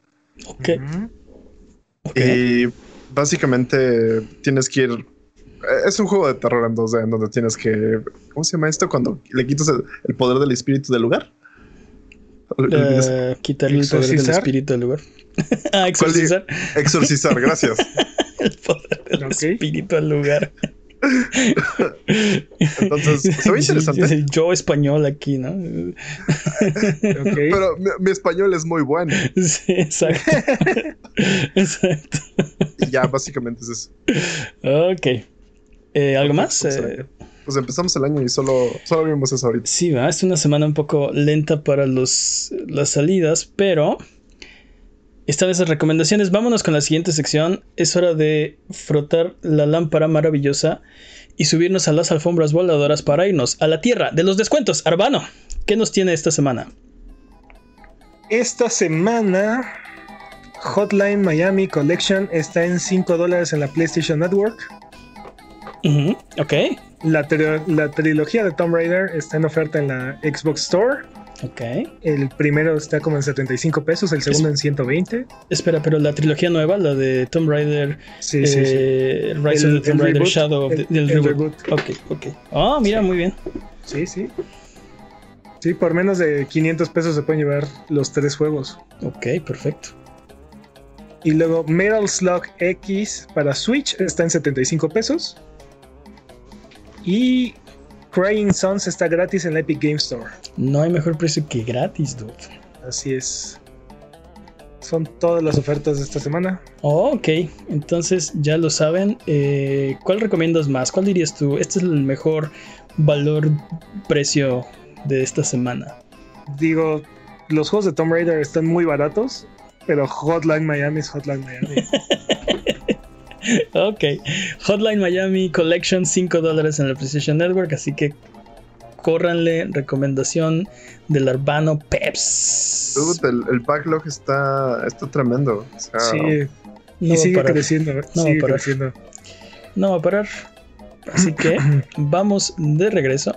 Ok. Ujú. ok. Y básicamente tienes que ir. eh, Es un juego de terror en 2D en donde tienes que. ¿Cómo se llama esto? Cuando le quitas el, el poder del espíritu del lugar. Eh, quitarle el poder del espíritu del lugar. <laughs> ah, exorcizar. Exorcizar, gracias. <laughs> el poder del espíritu al lugar. Entonces, se ve interesante. Yo español aquí, ¿no? Pero mi, mi español es muy bueno. Sí, exacto. <laughs> exacto. Y ya, básicamente es eso. Ok. Eh, ¿Algo más? Pues, Eh, Pues empezamos el año y solo, solo vimos eso ahorita. sí, va. Es una semana un poco lenta para los, las salidas, pero están esas recomendaciones. Vámonos con la siguiente sección. Es hora de frotar la lámpara maravillosa y subirnos a las alfombras voladoras para irnos a la tierra de los descuentos. Arbano, ¿qué nos tiene esta semana? Esta semana, Hotline Miami Collection está en 5 dólares en la PlayStation Network. Ok, la trilogía de Tomb Raider está en oferta en la Xbox Store. Ok. El primero está como en 75 pesos, el segundo en 120. Espera, pero la trilogía nueva, la de Tomb Raider, Sí, sí, sí. eh, Rise El- of the Tomb Raider, reboot, Shadow of the, el- el reboot. reboot. Ok, ok. Ah, mira, muy bien. Sí, sí. Sí, por menos de 500 pesos se pueden llevar los tres juegos. Ok, perfecto. Y luego Metal Slug X para Switch está en 75 pesos. Y Crying Sons está gratis en la Epic Game Store. No hay mejor precio que gratis, dude. Así es. Son todas las ofertas de esta semana. Oh, ok, entonces ya lo saben. Eh, ¿Cuál recomiendas más? ¿Cuál dirías tú? Este es el mejor valor-precio de esta semana. Digo, los juegos de Tomb Raider están muy baratos, pero Hotline Miami es Hotline Miami. <laughs> Ok, Hotline Miami Collection, 5 dólares en la PlayStation Network, así que córranle recomendación del Arbano Peps. Dude, el, el backlog está, está tremendo. O sea, Sí, No y va a sigue parar. creciendo. va sigue a parar. creciendo. No va a parar. Así que <clears throat> vamos de regreso.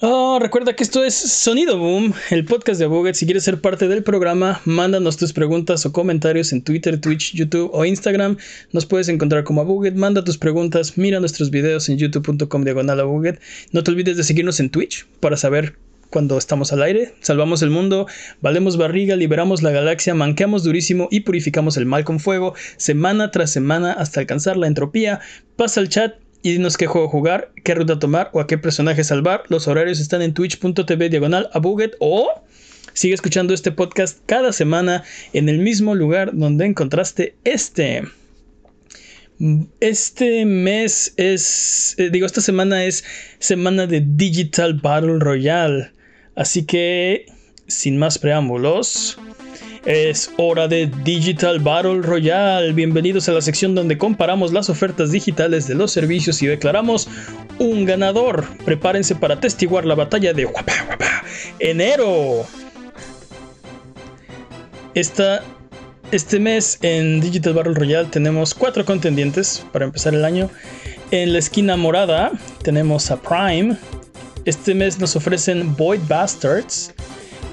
Oh, recuerda que esto es Sonido Boom, el podcast de Abuget. Si quieres ser parte del programa, mándanos tus preguntas o comentarios en Twitter, Twitch, YouTube o Instagram. Nos puedes encontrar como Abuget. Manda tus preguntas, mira nuestros videos en youtube.com diagonal Abuget. No te olvides de seguirnos en Twitch para saber cuando estamos al aire. Salvamos el mundo, valemos barriga, liberamos la galaxia, manqueamos durísimo y purificamos el mal con fuego, semana tras semana hasta alcanzar la entropía. Pasa al chat y dinos qué juego jugar, qué ruta tomar o a qué personaje salvar. Los horarios están en twitch.tv diagonal a o sigue escuchando este podcast cada semana en el mismo lugar donde encontraste este. Este mes es, eh, digo, esta semana es semana de Digital Battle Royale. Así que, sin más preámbulos, es hora de Digital Battle Royale. Bienvenidos a la sección donde comparamos las ofertas digitales de los servicios y declaramos un ganador. Prepárense para testiguar la batalla de Guapa Guapa enero. Esta, este mes en Digital Battle Royale tenemos cuatro contendientes para empezar el año. En la esquina morada tenemos a Prime. Este mes nos ofrecen Void Bastards,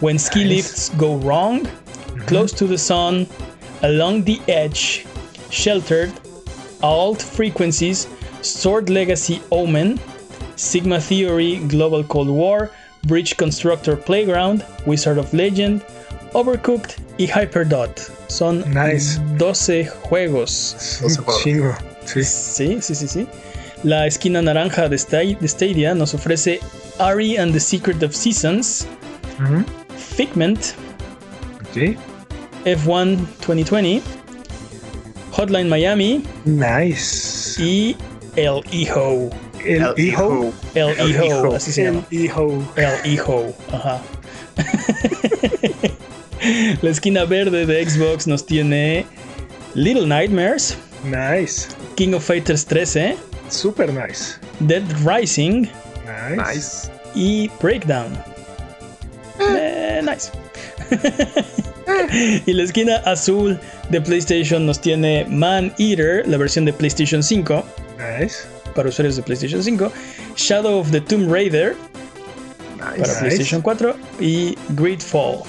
When Ski Nice. Lifts Go Wrong, Mhm. Close to the Sun, Along the Edge, Sheltered, Alt Frequencies, Sword Legacy Omen, Sigma Theory Global Cold War, Bridge Constructor Playground, Wizard of Legend, Overcooked y Hyperdot. Son Nice. 12 juegos. Es No se un puede. chingo. Sí. Sí, sí, sí, sí. La esquina naranja de Sta- de Stadia nos ofrece Ari and the Secret of Seasons, Ujú. Figment, Sí. F1 2020, Hotline Miami Nice. y El Hijo. El, El hijo. El, El Hijo, Hijo. así se El llama. hijo. El Hijo, ajá. <laughs> La esquina verde de Xbox nos tiene Little Nightmares, Nice. King of Fighters 13, Super nice. Dead Rising Nice. nice. y Breakdown. Eh, nice. <laughs> <laughs> y la esquina azul de PlayStation nos tiene Man Eater, la versión de PlayStation 5, Nice. para usuarios de PlayStation 5, Shadow of the Tomb Raider Nice. para Nice. PlayStation 4 y Greedfall.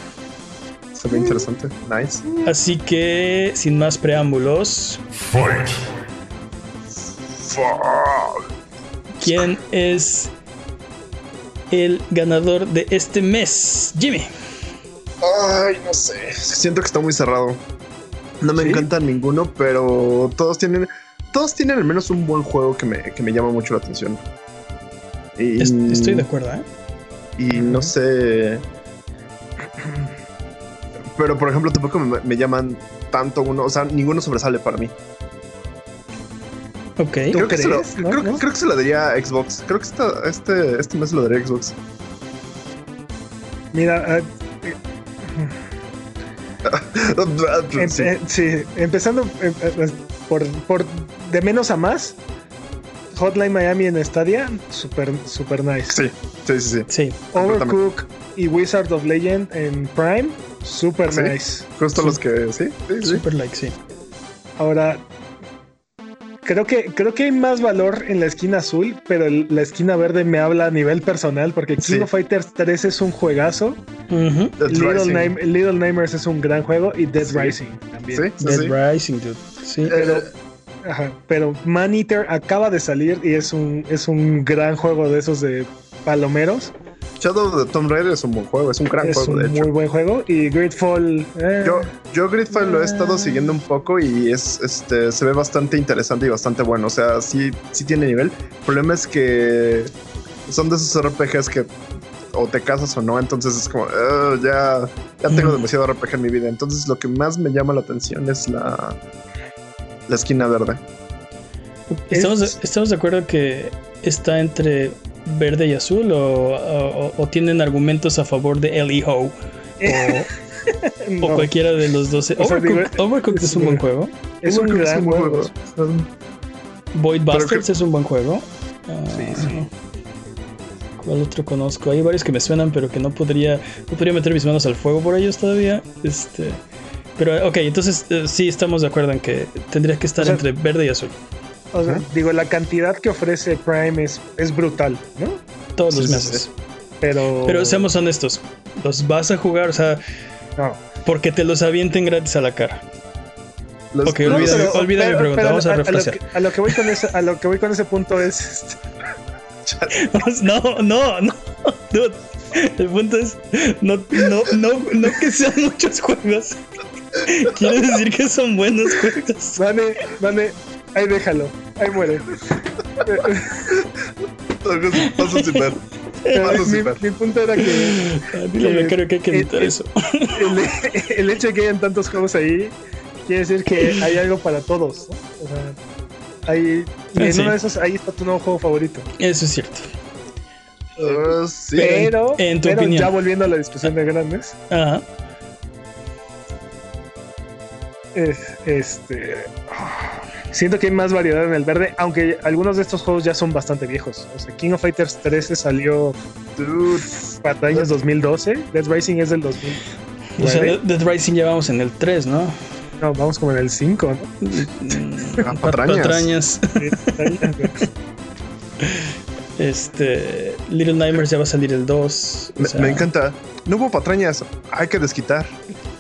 se ve interesante. Nice. Así que, sin más preámbulos, Fight. ¿quién es el ganador de este mes? Jimmy. Ay, no sé. Siento que está muy cerrado. No me ¿Sí? encanta ninguno, pero todos tienen. Todos tienen al menos un buen juego que me, que me llama mucho la atención. Y, Estoy de acuerdo, ¿eh? Y no sé. Pero por ejemplo, tampoco me, me llaman tanto uno. O sea, ninguno sobresale para mí. Ok. ¿Tú Creo que, se lo? ¿No? creo, ¿No? creo que se lo daría a Xbox. Creo que esta, este, este mes se lo daría a Xbox. Mira, <laughs> em- Sí. eh, sí, empezando eh, eh, por, por de menos a más. Hotline Miami en Stadia, super, super nice. sí, sí, sí, sí. Overcook y Wizard of Legend en Prime, super Sí. nice. Justo Sí. los que. Sí, sí, sí. Super like, sí. Ahora, creo que, creo que hay más valor en la esquina azul, pero el- la esquina verde me habla a nivel personal porque King Sí. of Fighters 3 es un juegazo. Little, Little Nightmares es un gran juego y Dead Sí. Rising también. Sí, sí, Dead sí. Rising, dude. Sí. Pero, Eh, ajá, pero Man Eater acaba de salir y es un, es un gran juego de esos de palomeros. Shadow of the Tomb Raider es un buen juego, es un gran es juego, un de hecho. muy buen juego. Y Gridfall. eh, Yo, yo Gridfall lo he estado siguiendo un poco y es este se ve bastante interesante y bastante bueno. O sea, sí, sí tiene nivel. El problema es que son de esos RPGs que o te casas o no, entonces es como "Ugh, ya, ya tengo demasiado RPG en mi vida. Entonces lo que más me llama la atención es la, la esquina verde. ¿Estamos, es- estamos de acuerdo que está entre verde y azul o, o- o tienen argumentos a favor de Ellie Ho o, <laughs> no, o cualquiera de los 12? O sea, digo, Overcooked, Overcooked es un buen juego. es un gran buen juego. Void Bastards es un buen juego. Ah, ¿Cuál otro conozco? Hay varios que me suenan, pero que no podría, no podría meter mis manos al fuego por ellos todavía. Este, pero ok, entonces eh, sí estamos de acuerdo en que tendría que estar O sea, entre verde y azul. O sea, Ujú. digo, la cantidad que ofrece Prime es, es brutal, ¿no? Todos los sí, meses. sí. Pero. Pero seamos honestos, los vas a jugar, o sea, No. porque te los avienten gratis a la cara. Los- Ok, los- olvida- pero- olvida mi pero- pregunta, pero vamos a lo que- A lo que voy con ese, a lo que voy con ese punto es. este, <laughs> No, no, no. Dude, el punto es no, no, no, no que sean muchos juegos. <laughs> Quiere decir que son buenos juegos. Vale, vale, ahí déjalo, ahí muere. Paso sin ver. Paso mi, sin ver. mi punto era que <laughs> Ah, Dile, Eh, creo que hay que editar eh, eso. el, el hecho de que hayan tantos juegos ahí quiere decir que hay algo para todos. ¿no? O sea, hay, y en Sí. uno de esos ahí está tu nuevo juego favorito. Eso es cierto. Ah, sí. Pero, en tu pero opinión. ya volviendo a la discusión de grandes, Ajá. es, este. Siento que hay más variedad en el verde, aunque algunos de estos juegos ya son bastante viejos. O sea, King of Fighters 13 salió Dude. para años 2012. Dead Rising es del 2000. O sea. Dead Rising ya vamos en el 3, ¿no? No, vamos como en el 5, ¿no? Mm, Ah, patrañas. Patrañas. Este. Little Nightmares ya va a salir el 2. o Me, me encanta. No hubo patrañas. Hay que desquitar.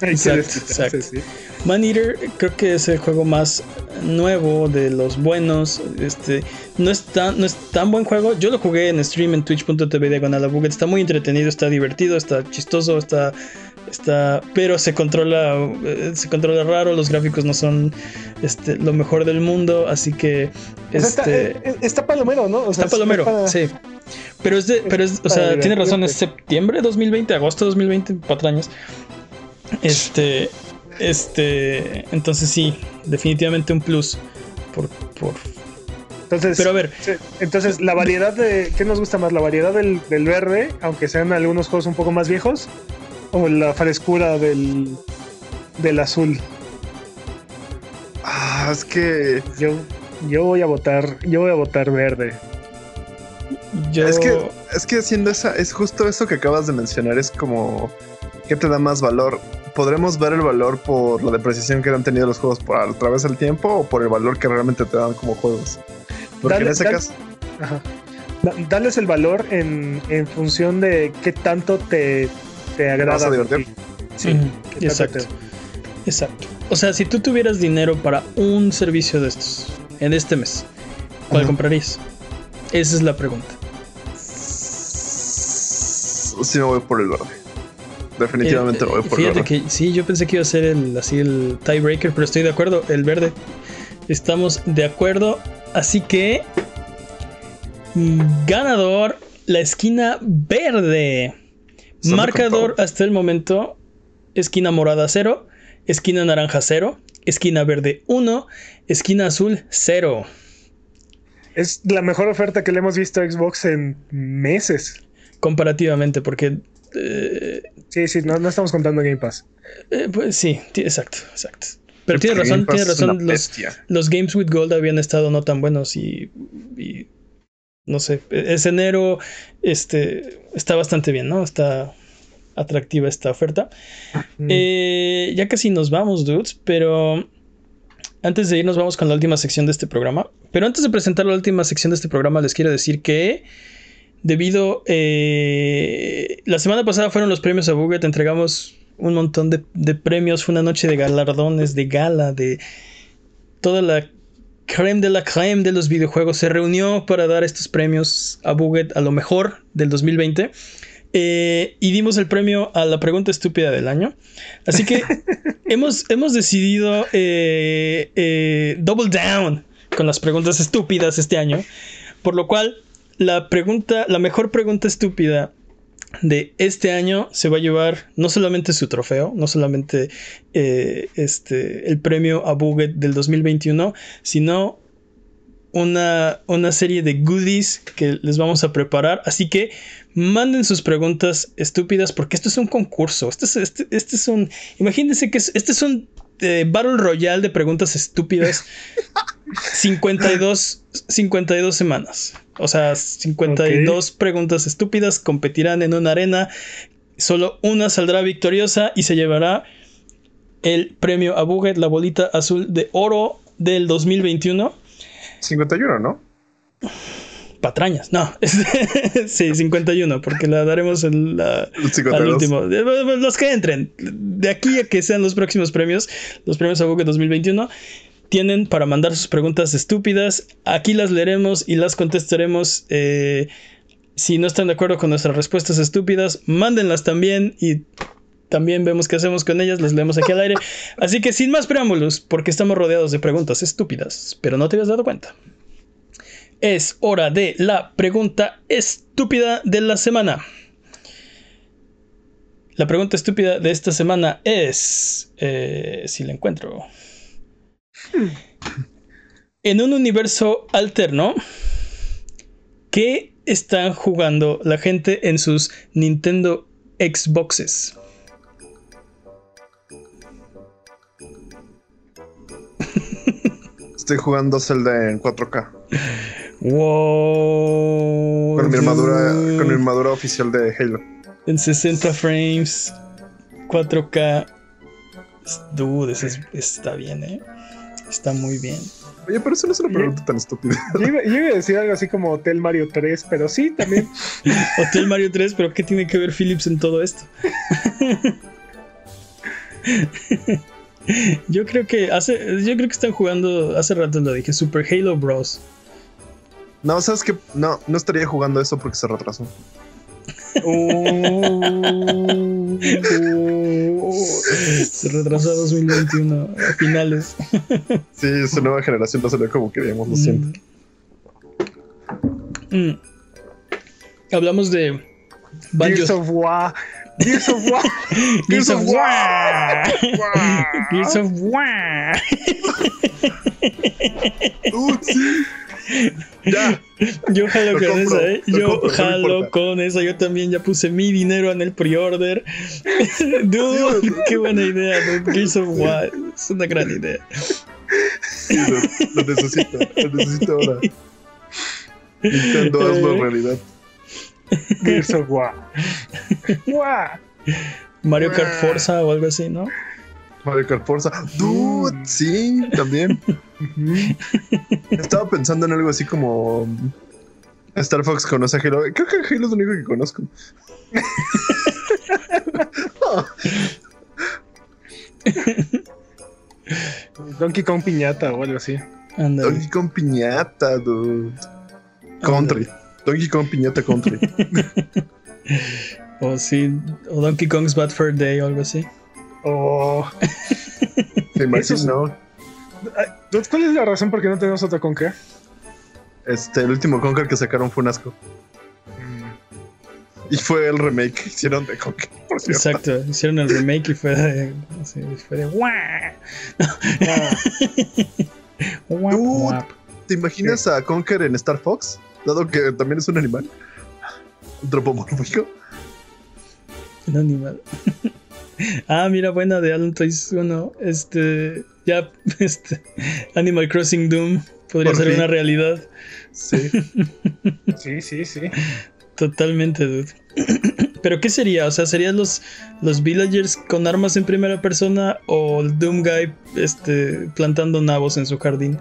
<laughs> Exacto, exacto. sí. Man Eater creo que es el juego más nuevo de los buenos. Este, no es tan, no es tan buen juego. Yo lo jugué en stream en twitch.tv diagonal. Está muy entretenido, está divertido, está chistoso, está. Está. Pero se controla. eh, Se controla raro. Los gráficos no son este, lo mejor del mundo. Así que. Sea, está, Este. eh, está palomero, ¿no? O sea, Está palomero, para- sí. Pero es de, pero es, o sea, tiene razón, es septiembre 2020, agosto 2020, patrañas. Este, este, entonces sí, definitivamente un plus. Por, por. Entonces, Pero a ver, entonces, la variedad de. ¿Qué nos gusta más? ¿La variedad del, del verde, aunque sean algunos juegos un poco más viejos? ¿O la frescura del, del azul? Ah, es que. Yo, yo voy a votar. Yo voy a votar verde. yo. Es que, es que haciendo esa, es justo eso que acabas de mencionar, es como ¿qué te da más valor? ¿Podremos ver el valor por la depreciación que han tenido los juegos por, a través del tiempo o por el valor que realmente te dan como juegos? Porque Dale- en ese dale- caso, Ajá. Da- Darles el valor en, en función de qué tanto te, te agrada. vas a divertir? ti. Sí, Exacto. Exacto. O sea, si tú tuvieras dinero para un servicio de estos en este mes, ¿cuál comprarías? Esa es la pregunta. Sí me voy por el verde. Definitivamente Eh, voy por Fíjate verde. que sí, yo pensé que iba a ser el, así el tiebreaker, pero estoy de acuerdo, el verde. Estamos de acuerdo, así que mm, ganador la esquina verde. Marcador hasta el momento, esquina morada 0, esquina naranja 0, esquina verde 1, esquina azul 0. Es la mejor oferta que le hemos visto a Xbox en meses. Comparativamente, porque eh, Sí, sí, no, no estamos contando Game Pass. eh, pues sí, exacto, exacto. Pero tienes Game razón, una razón. Los, los Games with Gold habían estado no tan buenos y, y no sé, es enero, este, está bastante bien, ¿no? Está atractiva esta oferta. Mm. Eh, ya casi nos vamos, dudes, pero antes de irnos vamos con la última sección de este programa. Pero antes de presentar la última sección de este programa, les quiero decir que debido... eh, la semana pasada fueron los premios a Buget, entregamos un montón de, de premios, fue una noche de galardones, de gala, de toda la creme de la creme de los videojuegos se reunió para dar estos premios a Buget a lo mejor del 2020. Eh, y dimos el premio a la pregunta estúpida del año. Así que <laughs> hemos, hemos decidido eh, eh, double down con las preguntas estúpidas este año. Por lo cual, la pregunta, la mejor pregunta estúpida de este año se va a llevar no solamente su trofeo, no solamente eh, este, el premio a Buget del 2021, sino una, una serie de goodies que les vamos a preparar. Así que manden sus preguntas estúpidas porque esto es un concurso. Este es, este, este es un... Imagínense que es- este es un eh, Battle Royale de preguntas estúpidas. <laughs> 52, 52 semanas. O sea, 52 preguntas estúpidas competirán en una arena. Solo una saldrá victoriosa y se llevará el premio a Buget, la bolita azul de oro del 2021. 51, ¿no? Patrañas, no. <laughs> sí, 51, porque la daremos en la, al 52. último. Eh, Los que entren. De aquí a que sean los próximos premios, los premios a Buget 2021, tienen para mandar sus preguntas estúpidas. Aquí las leeremos y las contestaremos. eh, si no están de acuerdo con nuestras respuestas estúpidas, mándenlas también y también vemos qué hacemos con ellas, las leemos aquí al aire. Así que sin más preámbulos, porque estamos rodeados de preguntas estúpidas, pero no te habías dado cuenta. Es hora de la pregunta estúpida de la semana. La pregunta estúpida de esta semana es, eh, si la encuentro. <laughs> En un universo alterno, ¿qué están jugando la gente en sus Nintendo Xboxes? <laughs> Estoy jugando Zelda en 4K. Wow. Con mi armadura, con mi armadura oficial de Halo. En 60 frames, 4K. Dude, eso es- está bien, ¿eh? Está muy bien. Oye, pero eso no es una pregunta tan estúpida. <laughs> Yo iba, yo iba a decir algo así como Hotel Mario 3, pero sí, también. <laughs> Hotel Mario 3, pero ¿qué tiene que ver Philips en todo esto? <laughs> yo creo que hace, yo creo que están jugando, hace rato lo dije, Super Halo Bros. No, sabes que no, no estaría jugando eso porque se retrasó. Uh, Se retrasó a 2021, a finales. Sí, su nueva generación no salió como queríamos, lo siento. Mm. Mm. Hablamos de Banjo Gears of War. Gears of War. <laughs> Gears of of War. Gears of War. <laughs> Ya. Yo jalo Lo con compro, esa, ¿eh? Yo compro, jalo con esa. Yo también ya puse mi dinero en el pre-order. <laughs> Dude, qué buena idea, dude. Gears of War. Es una gran idea. Sí, lo, lo necesito. Lo necesito ahora. Nintendo, <laughs> hazlo Eh. realidad. <laughs> Gears of War. War. Mario Kart Forza o algo así, ¿no? Mario Kart Forza. Dude, sí, también. Estaba pensando en algo así como. Star Fox conoce a Halo. Creo que Halo es lo único que conozco. <laughs> Donkey Kong piñata o algo así. Donkey Kong piñata, dude. Country. Donkey Kong piñata country. <laughs> O sí, o Donkey Kong's Bad Fur Day o algo así. Oh. ¿Te imaginas? No. ¿Cuál es la razón por qué no tenemos otro Conker? Este, el último Conker que sacaron fue un asco. Y fue el remake que hicieron de Conker, por cierto. Exacto, hicieron el remake y fue de. sí, fue de. ¿Te imaginas a Conker en Star Fox? Dado que también es un animal. Antropomórfico. Un animal. <laughs> ah, mira, buena de Alan Toys 1. Este. Ya, <laughs> este. Animal Crossing Doom podría Por ser fin. una realidad. Sí. <laughs> sí, sí, sí. Totalmente, dude. <clears throat> Pero ¿qué sería? O sea, ¿serían los, los villagers con armas en primera persona o el Doom Guy este, plantando nabos en su jardín?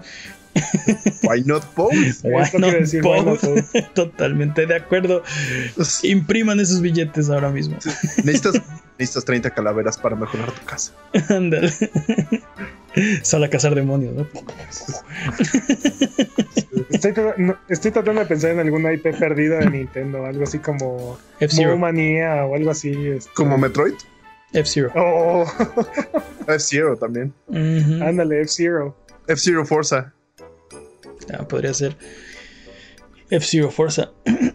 Why not both? Why not decir, why not both? Totalmente de acuerdo. Impriman esos billetes ahora mismo. necesitas, necesitas 30 calaveras para mejorar tu casa. <laughs> Ándale. Sale a cazar demonios, ¿no? Estoy, tra- no, estoy tratando de pensar en alguna IP perdida de Nintendo, algo así como F-Zero. Manía o algo así. este. Como Metroid. F-Zero. Oh, <laughs> F-Zero también. Ujú. ándale, F-Zero. F-Zero Forza. Ah, podría ser. F-Zero Forza.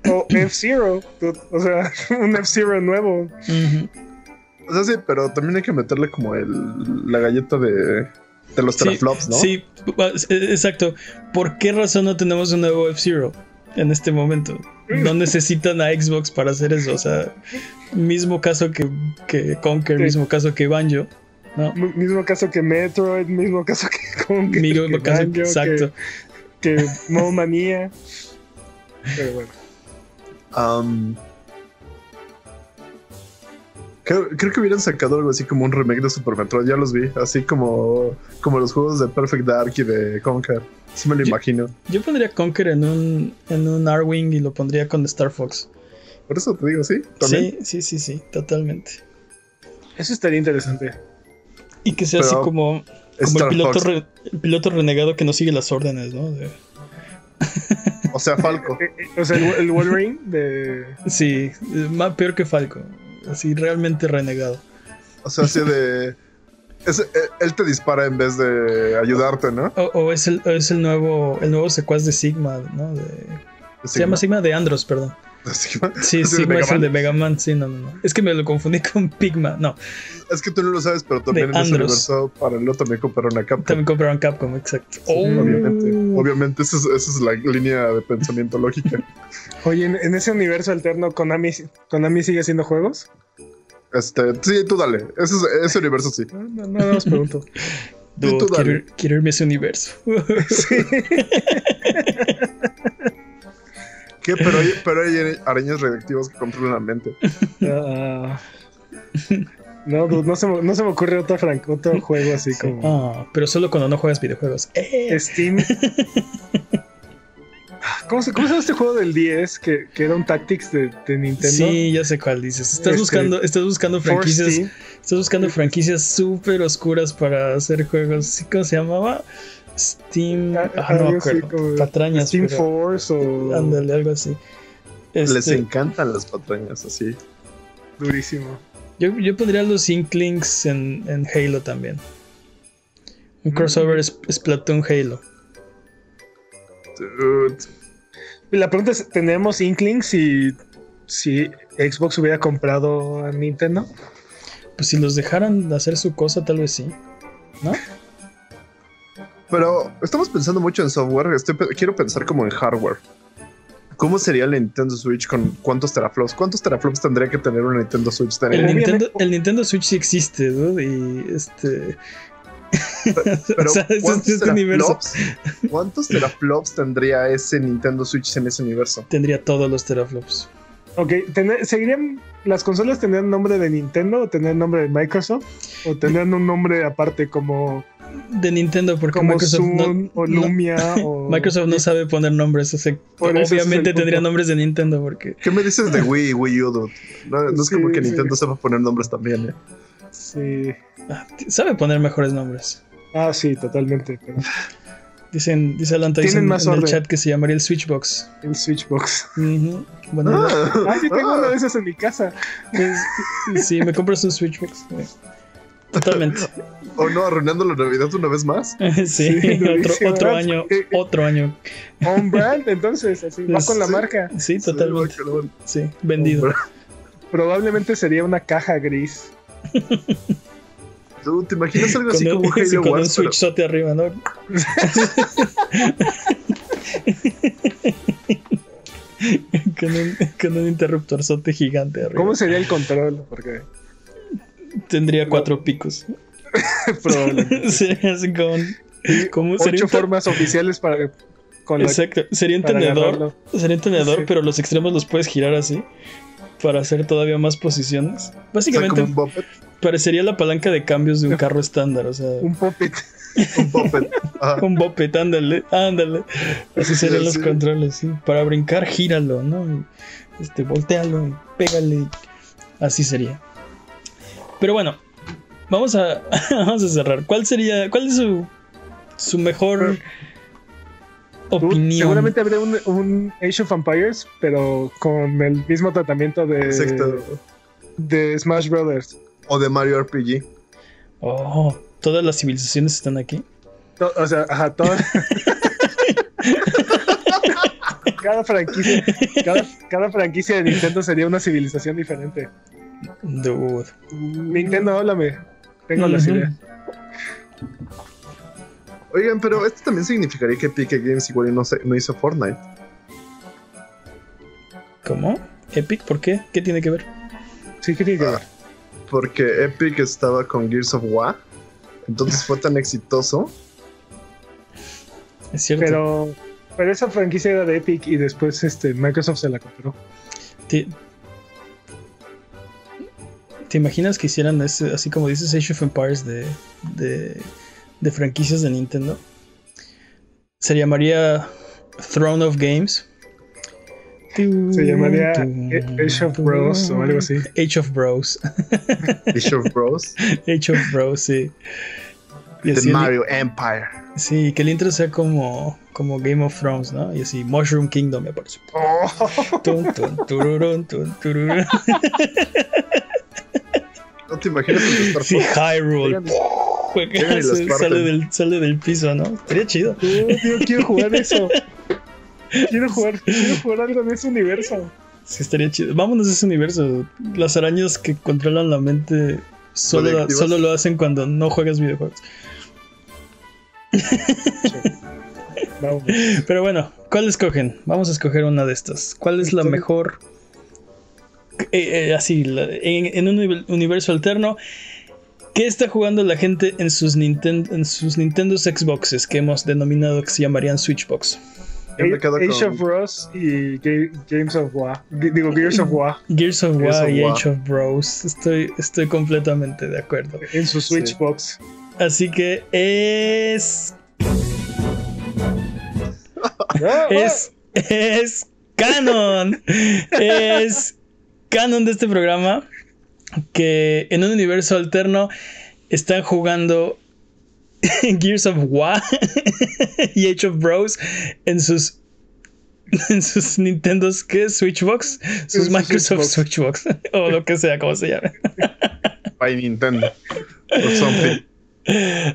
O F-Zero. dude, O sea, <laughs> un F-Zero nuevo. Ujú. O sea, sí, pero también hay que meterle como el, la galleta de, de los Sí, teraflops, ¿no? Sí, eh, exacto. ¿Por qué razón no tenemos un nuevo F-Zero en este momento? No necesitan a Xbox para hacer eso. O sea, mismo caso que, que Conker, Sí. mismo caso que Banjo. ¿no? Mismo caso que Metroid, mismo caso que Conker, Mismo que caso, Banjo, exacto. Que, que Mo Manía. Pero bueno. Am, creo, creo que hubieran sacado algo así como un remake de Super Metroid. Ya los vi. Así como, como los juegos de Perfect Dark y de Conker. Sí me lo Yo- imagino. Yo pondría Conker en un, en un R-Wing y lo pondría con Star Fox. Por eso te digo, sí. También. Sí, sí, sí, sí, totalmente. Eso estaría interesante. Y que sea así como, como el, piloto Fox. re- el piloto renegado que no sigue las órdenes, ¿no? De- O sea, Falco. <laughs> Eh, eh, O sea, el, el Wolverine de. <laughs> sí, más peor que Falco. Así realmente renegado. O sea, así de. es- eh, él te dispara en vez de ayudarte, ¿no? O, o es, el, o es el nuevo el nuevo secuaz de Sigma, ¿no? De- se llama Sigma de Andros, perdón. Sigma. Sí, Así de Sigma es el de Mega Man. Sí, no, no, no. Es que me lo confundí con <laughs> Pigma. No, Es que tú no lo sabes, pero también De en ese universo paralelo también compraron a Capcom. también compraron Capcom, exacto. Oh. Obviamente, obviamente, esa es, esa es la línea de pensamiento lógica. <laughs> Oye, en, en ese universo alterno, Konami, Konami sigue haciendo juegos. Este, sí, tú dale. Ese, es- ese universo sí. No, no, no, no os pregunto. Dude, tú dale. quiero, quiero irme a ese universo. <laughs> Sí. ¿Qué? Pero hay, pero hay arañas radioactivas que controlan la mente. Ah. no, dude, no, se me, no se me ocurre otro, fran- otro juego así como Ah, pero solo cuando no juegas videojuegos. Eh, Steam. <laughs> ¿Cómo se, ¿Cómo se llama este juego del 10 que, que era un Tactics de, de Nintendo? Sí, ya sé cuál dices. Estás Este, buscando, estás buscando franquicias, Steam. estás buscando franquicias súper oscuras para hacer juegos. ¿Sí? ¿Cómo se llamaba? Steam. Ah, Ah, no me acuerdo. Patrañas. Steam pero- Force o. Ándale, algo así. Les Este, encantan las patrañas así. Durísimo. yo, yo pondría los Inklings en, en Halo también. Un crossover es Splatoon Halo. Dude. La pregunta es: ¿tenemos Inkling si, si Xbox hubiera comprado a Nintendo? Pues si los dejaran hacer su cosa, tal vez sí. ¿No? Pero estamos pensando mucho en software. Estoy quiero pensar como en hardware. ¿Cómo sería la Nintendo Switch con cuántos teraflops? ¿Cuántos teraflops tendría que tener una Nintendo Switch? El Nintendo, el Nintendo Switch sí existe, dude, y este. Pero <laughs> o sea, ¿cuántos, este universo. teraflops, ¿cuántos teraflops tendría ese Nintendo Switch en ese universo? Tendría todos los teraflops. Ok, ¿seguirían las consolas tendrían nombre de Nintendo o tendrían nombre de Microsoft? ¿O tendrían un nombre aparte como, De Nintendo, porque como Microsoft no, <laughs> o... Microsoft no sabe poner nombres. o sea, obviamente tendría nombres de Nintendo, porque. ¿Qué me dices de Wii Wii U, dude? No, no es Sí, como que sí. Nintendo sepa poner nombres también, ¿eh? Sí. Ah, sabe poner mejores nombres. Ah, sí, totalmente. pero Dicen, dice Alanta Tienen dice en, el chat que se llamaría el Switchbox. el Switchbox. Bueno, Ah, sí, tengo uno de esos en mi casa. sí, me compras un Switchbox. Eh, Totalmente. <laughs> O no, arruinando la Navidad una vez más. <laughs> Sí, Sí, otro, año, otro año. On brand, entonces, así, va con la Sí. marca. Sí, totalmente. Sí, vendido. Probablemente sería una caja gris. ¿Tú te imaginas algo así Con, como un- sí, Halo con un pero- switchote arriba, ¿no? <laughs> con, un, con un interruptorzote gigante arriba. ¿Cómo sería el control? Porque Tendría cuatro picos. <laughs> probablemente. Así <laughs> sería Ocho formas oficiales para. Con la, Exacto. Sería un tenedor. agarrarlo. Sería un tenedor, Sí. pero los extremos los puedes girar así. Para hacer todavía más posiciones. O sea, Básicamente puppet. parecería la palanca de cambios de un <laughs> carro estándar. O sea, Un puppet. Un puppet. Ajá. un bopet, ándale, ándale. Así serían los Sí. controles, sí. Para brincar, gíralo, ¿no? Este, voltealo, pégale. Así sería. Pero bueno, vamos a, <laughs> vamos a cerrar. ¿Cuál sería, cuál es su, su mejor opinión? Seguramente habría un, un Age of Empires, pero con el mismo tratamiento de, Exacto. de Smash Brothers. O de Mario RPG. Oh, todas las civilizaciones están aquí. To- O sea, ajá, todo. <laughs> cada franquicia, cada, cada franquicia de Nintendo sería una civilización diferente. Dude. Nintendo, háblame. Tengo las Ujú. ideas. Oigan, pero esto también significaría que Epic Games igual no, se- no hizo Fortnite. ¿Cómo? ¿Epic? ¿Por qué? ¿Qué tiene que ver? Sí, ¿qué tiene que ver? Porque Epic estaba con Gears of War. Entonces fue tan exitoso. Es cierto. Pero, pero esa franquicia era de Epic y después este, Microsoft se la compró. ¿Te, imaginas que hicieran ese, así como dices Age of Empires de, de, de franquicias de Nintendo? Se llamaría Throne of Games. Se llamaría Age of Bros o algo así. Age of Bros. Age of Bros. <laughs> Age of Bros, sí. Y The el- Mario Empire. sí, que el intro sea como, como Game of Thrones, ¿no? Y así Mushroom Kingdom me parece. Oh, Tun, tun, tururún, tun, tururún. <laughs> ¿No te imaginas el de Star Sí? Hyrule. <laughs> Sale, del, sale del piso, ¿no? Estaría chido. quiero jugar eso. Quiero jugar, quiero jugar algo en ese universo. Sí, estaría chido. Vámonos a ese universo. Las arañas que controlan la mente solo, solo lo hacen cuando no juegas videojuegos. <laughs> Pero bueno, ¿cuál escogen? Vamos a escoger una de estas. ¿Cuál es la Estoy- mejor? Eh, eh, así, en, en un uni- universo alterno. ¿Qué está jugando la gente en sus, Ninten- en sus Nintendo Xboxes que hemos denominado que se llamarían Switchbox? Age con- of Bros y Ga- Games of War. Digo, Gears of War Gears of Gears War of y War. Age of Bros. Estoy, estoy completamente de acuerdo. en su Switchbox. Así que es. <laughs> Ah, Es. Es canon. Es canon de este programa. Que en un universo alterno están jugando <laughs> Gears of War y Age of Bros en sus. En sus Nintendos. Switchbox, sus su Microsoft Switchbox. Switchbox, o lo que sea, como se llame. By Nintendo. Or.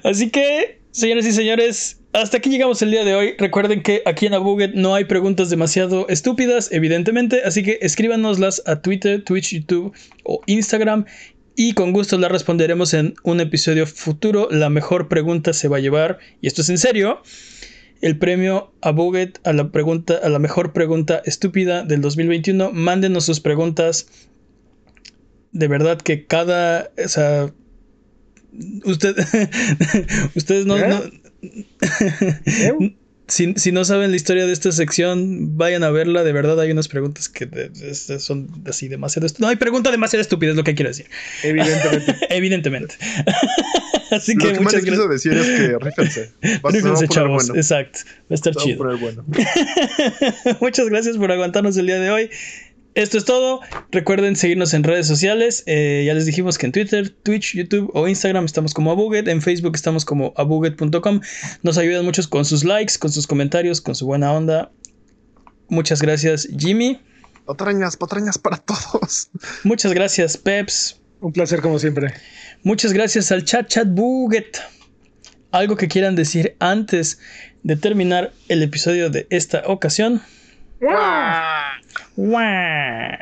Así que, señores y señores, hasta aquí llegamos el día de hoy. Recuerden que aquí en Abuget no hay preguntas demasiado estúpidas, evidentemente, así que escríbanoslas a Twitter, Twitch, YouTube o Instagram y con gusto las responderemos en un episodio futuro. La mejor pregunta se va a llevar, y esto es en serio, el premio Abuget a la pregunta a la mejor pregunta estúpida del 2021. Mándenos sus preguntas. De verdad que cada, o sea, usted, <laughs> ustedes no, ¿Eh? no- ¿Eh? si, si no saben la historia de esta sección, vayan a verla. De verdad, hay unas preguntas que de- de- son así demasiado. estu- No hay pregunta demasiado estúpida, es lo que quiero decir. Evidentemente. <laughs> Evidentemente. <laughs> así Lo que que muchas Manny quiso gracias. decir es que rífense. <laughs> Va- se va a Rífense, chavos. bueno. Exacto. Va a estar chido. bueno. Muchas gracias por aguantarnos el día de hoy. Esto es todo. Recuerden seguirnos en redes sociales. Eh, ya les dijimos que en Twitter, Twitch, YouTube o Instagram estamos como Abuget. En Facebook estamos como abuget.com. Nos ayudan mucho con sus likes, con sus comentarios, con su buena onda. Muchas gracias, Jimmy. Patrañas, patrañas para todos. Muchas gracias, Peps. Un placer como siempre. Muchas gracias al chat chat buget. Algo que quieran decir antes de terminar el episodio de esta ocasión. Wah. Wah.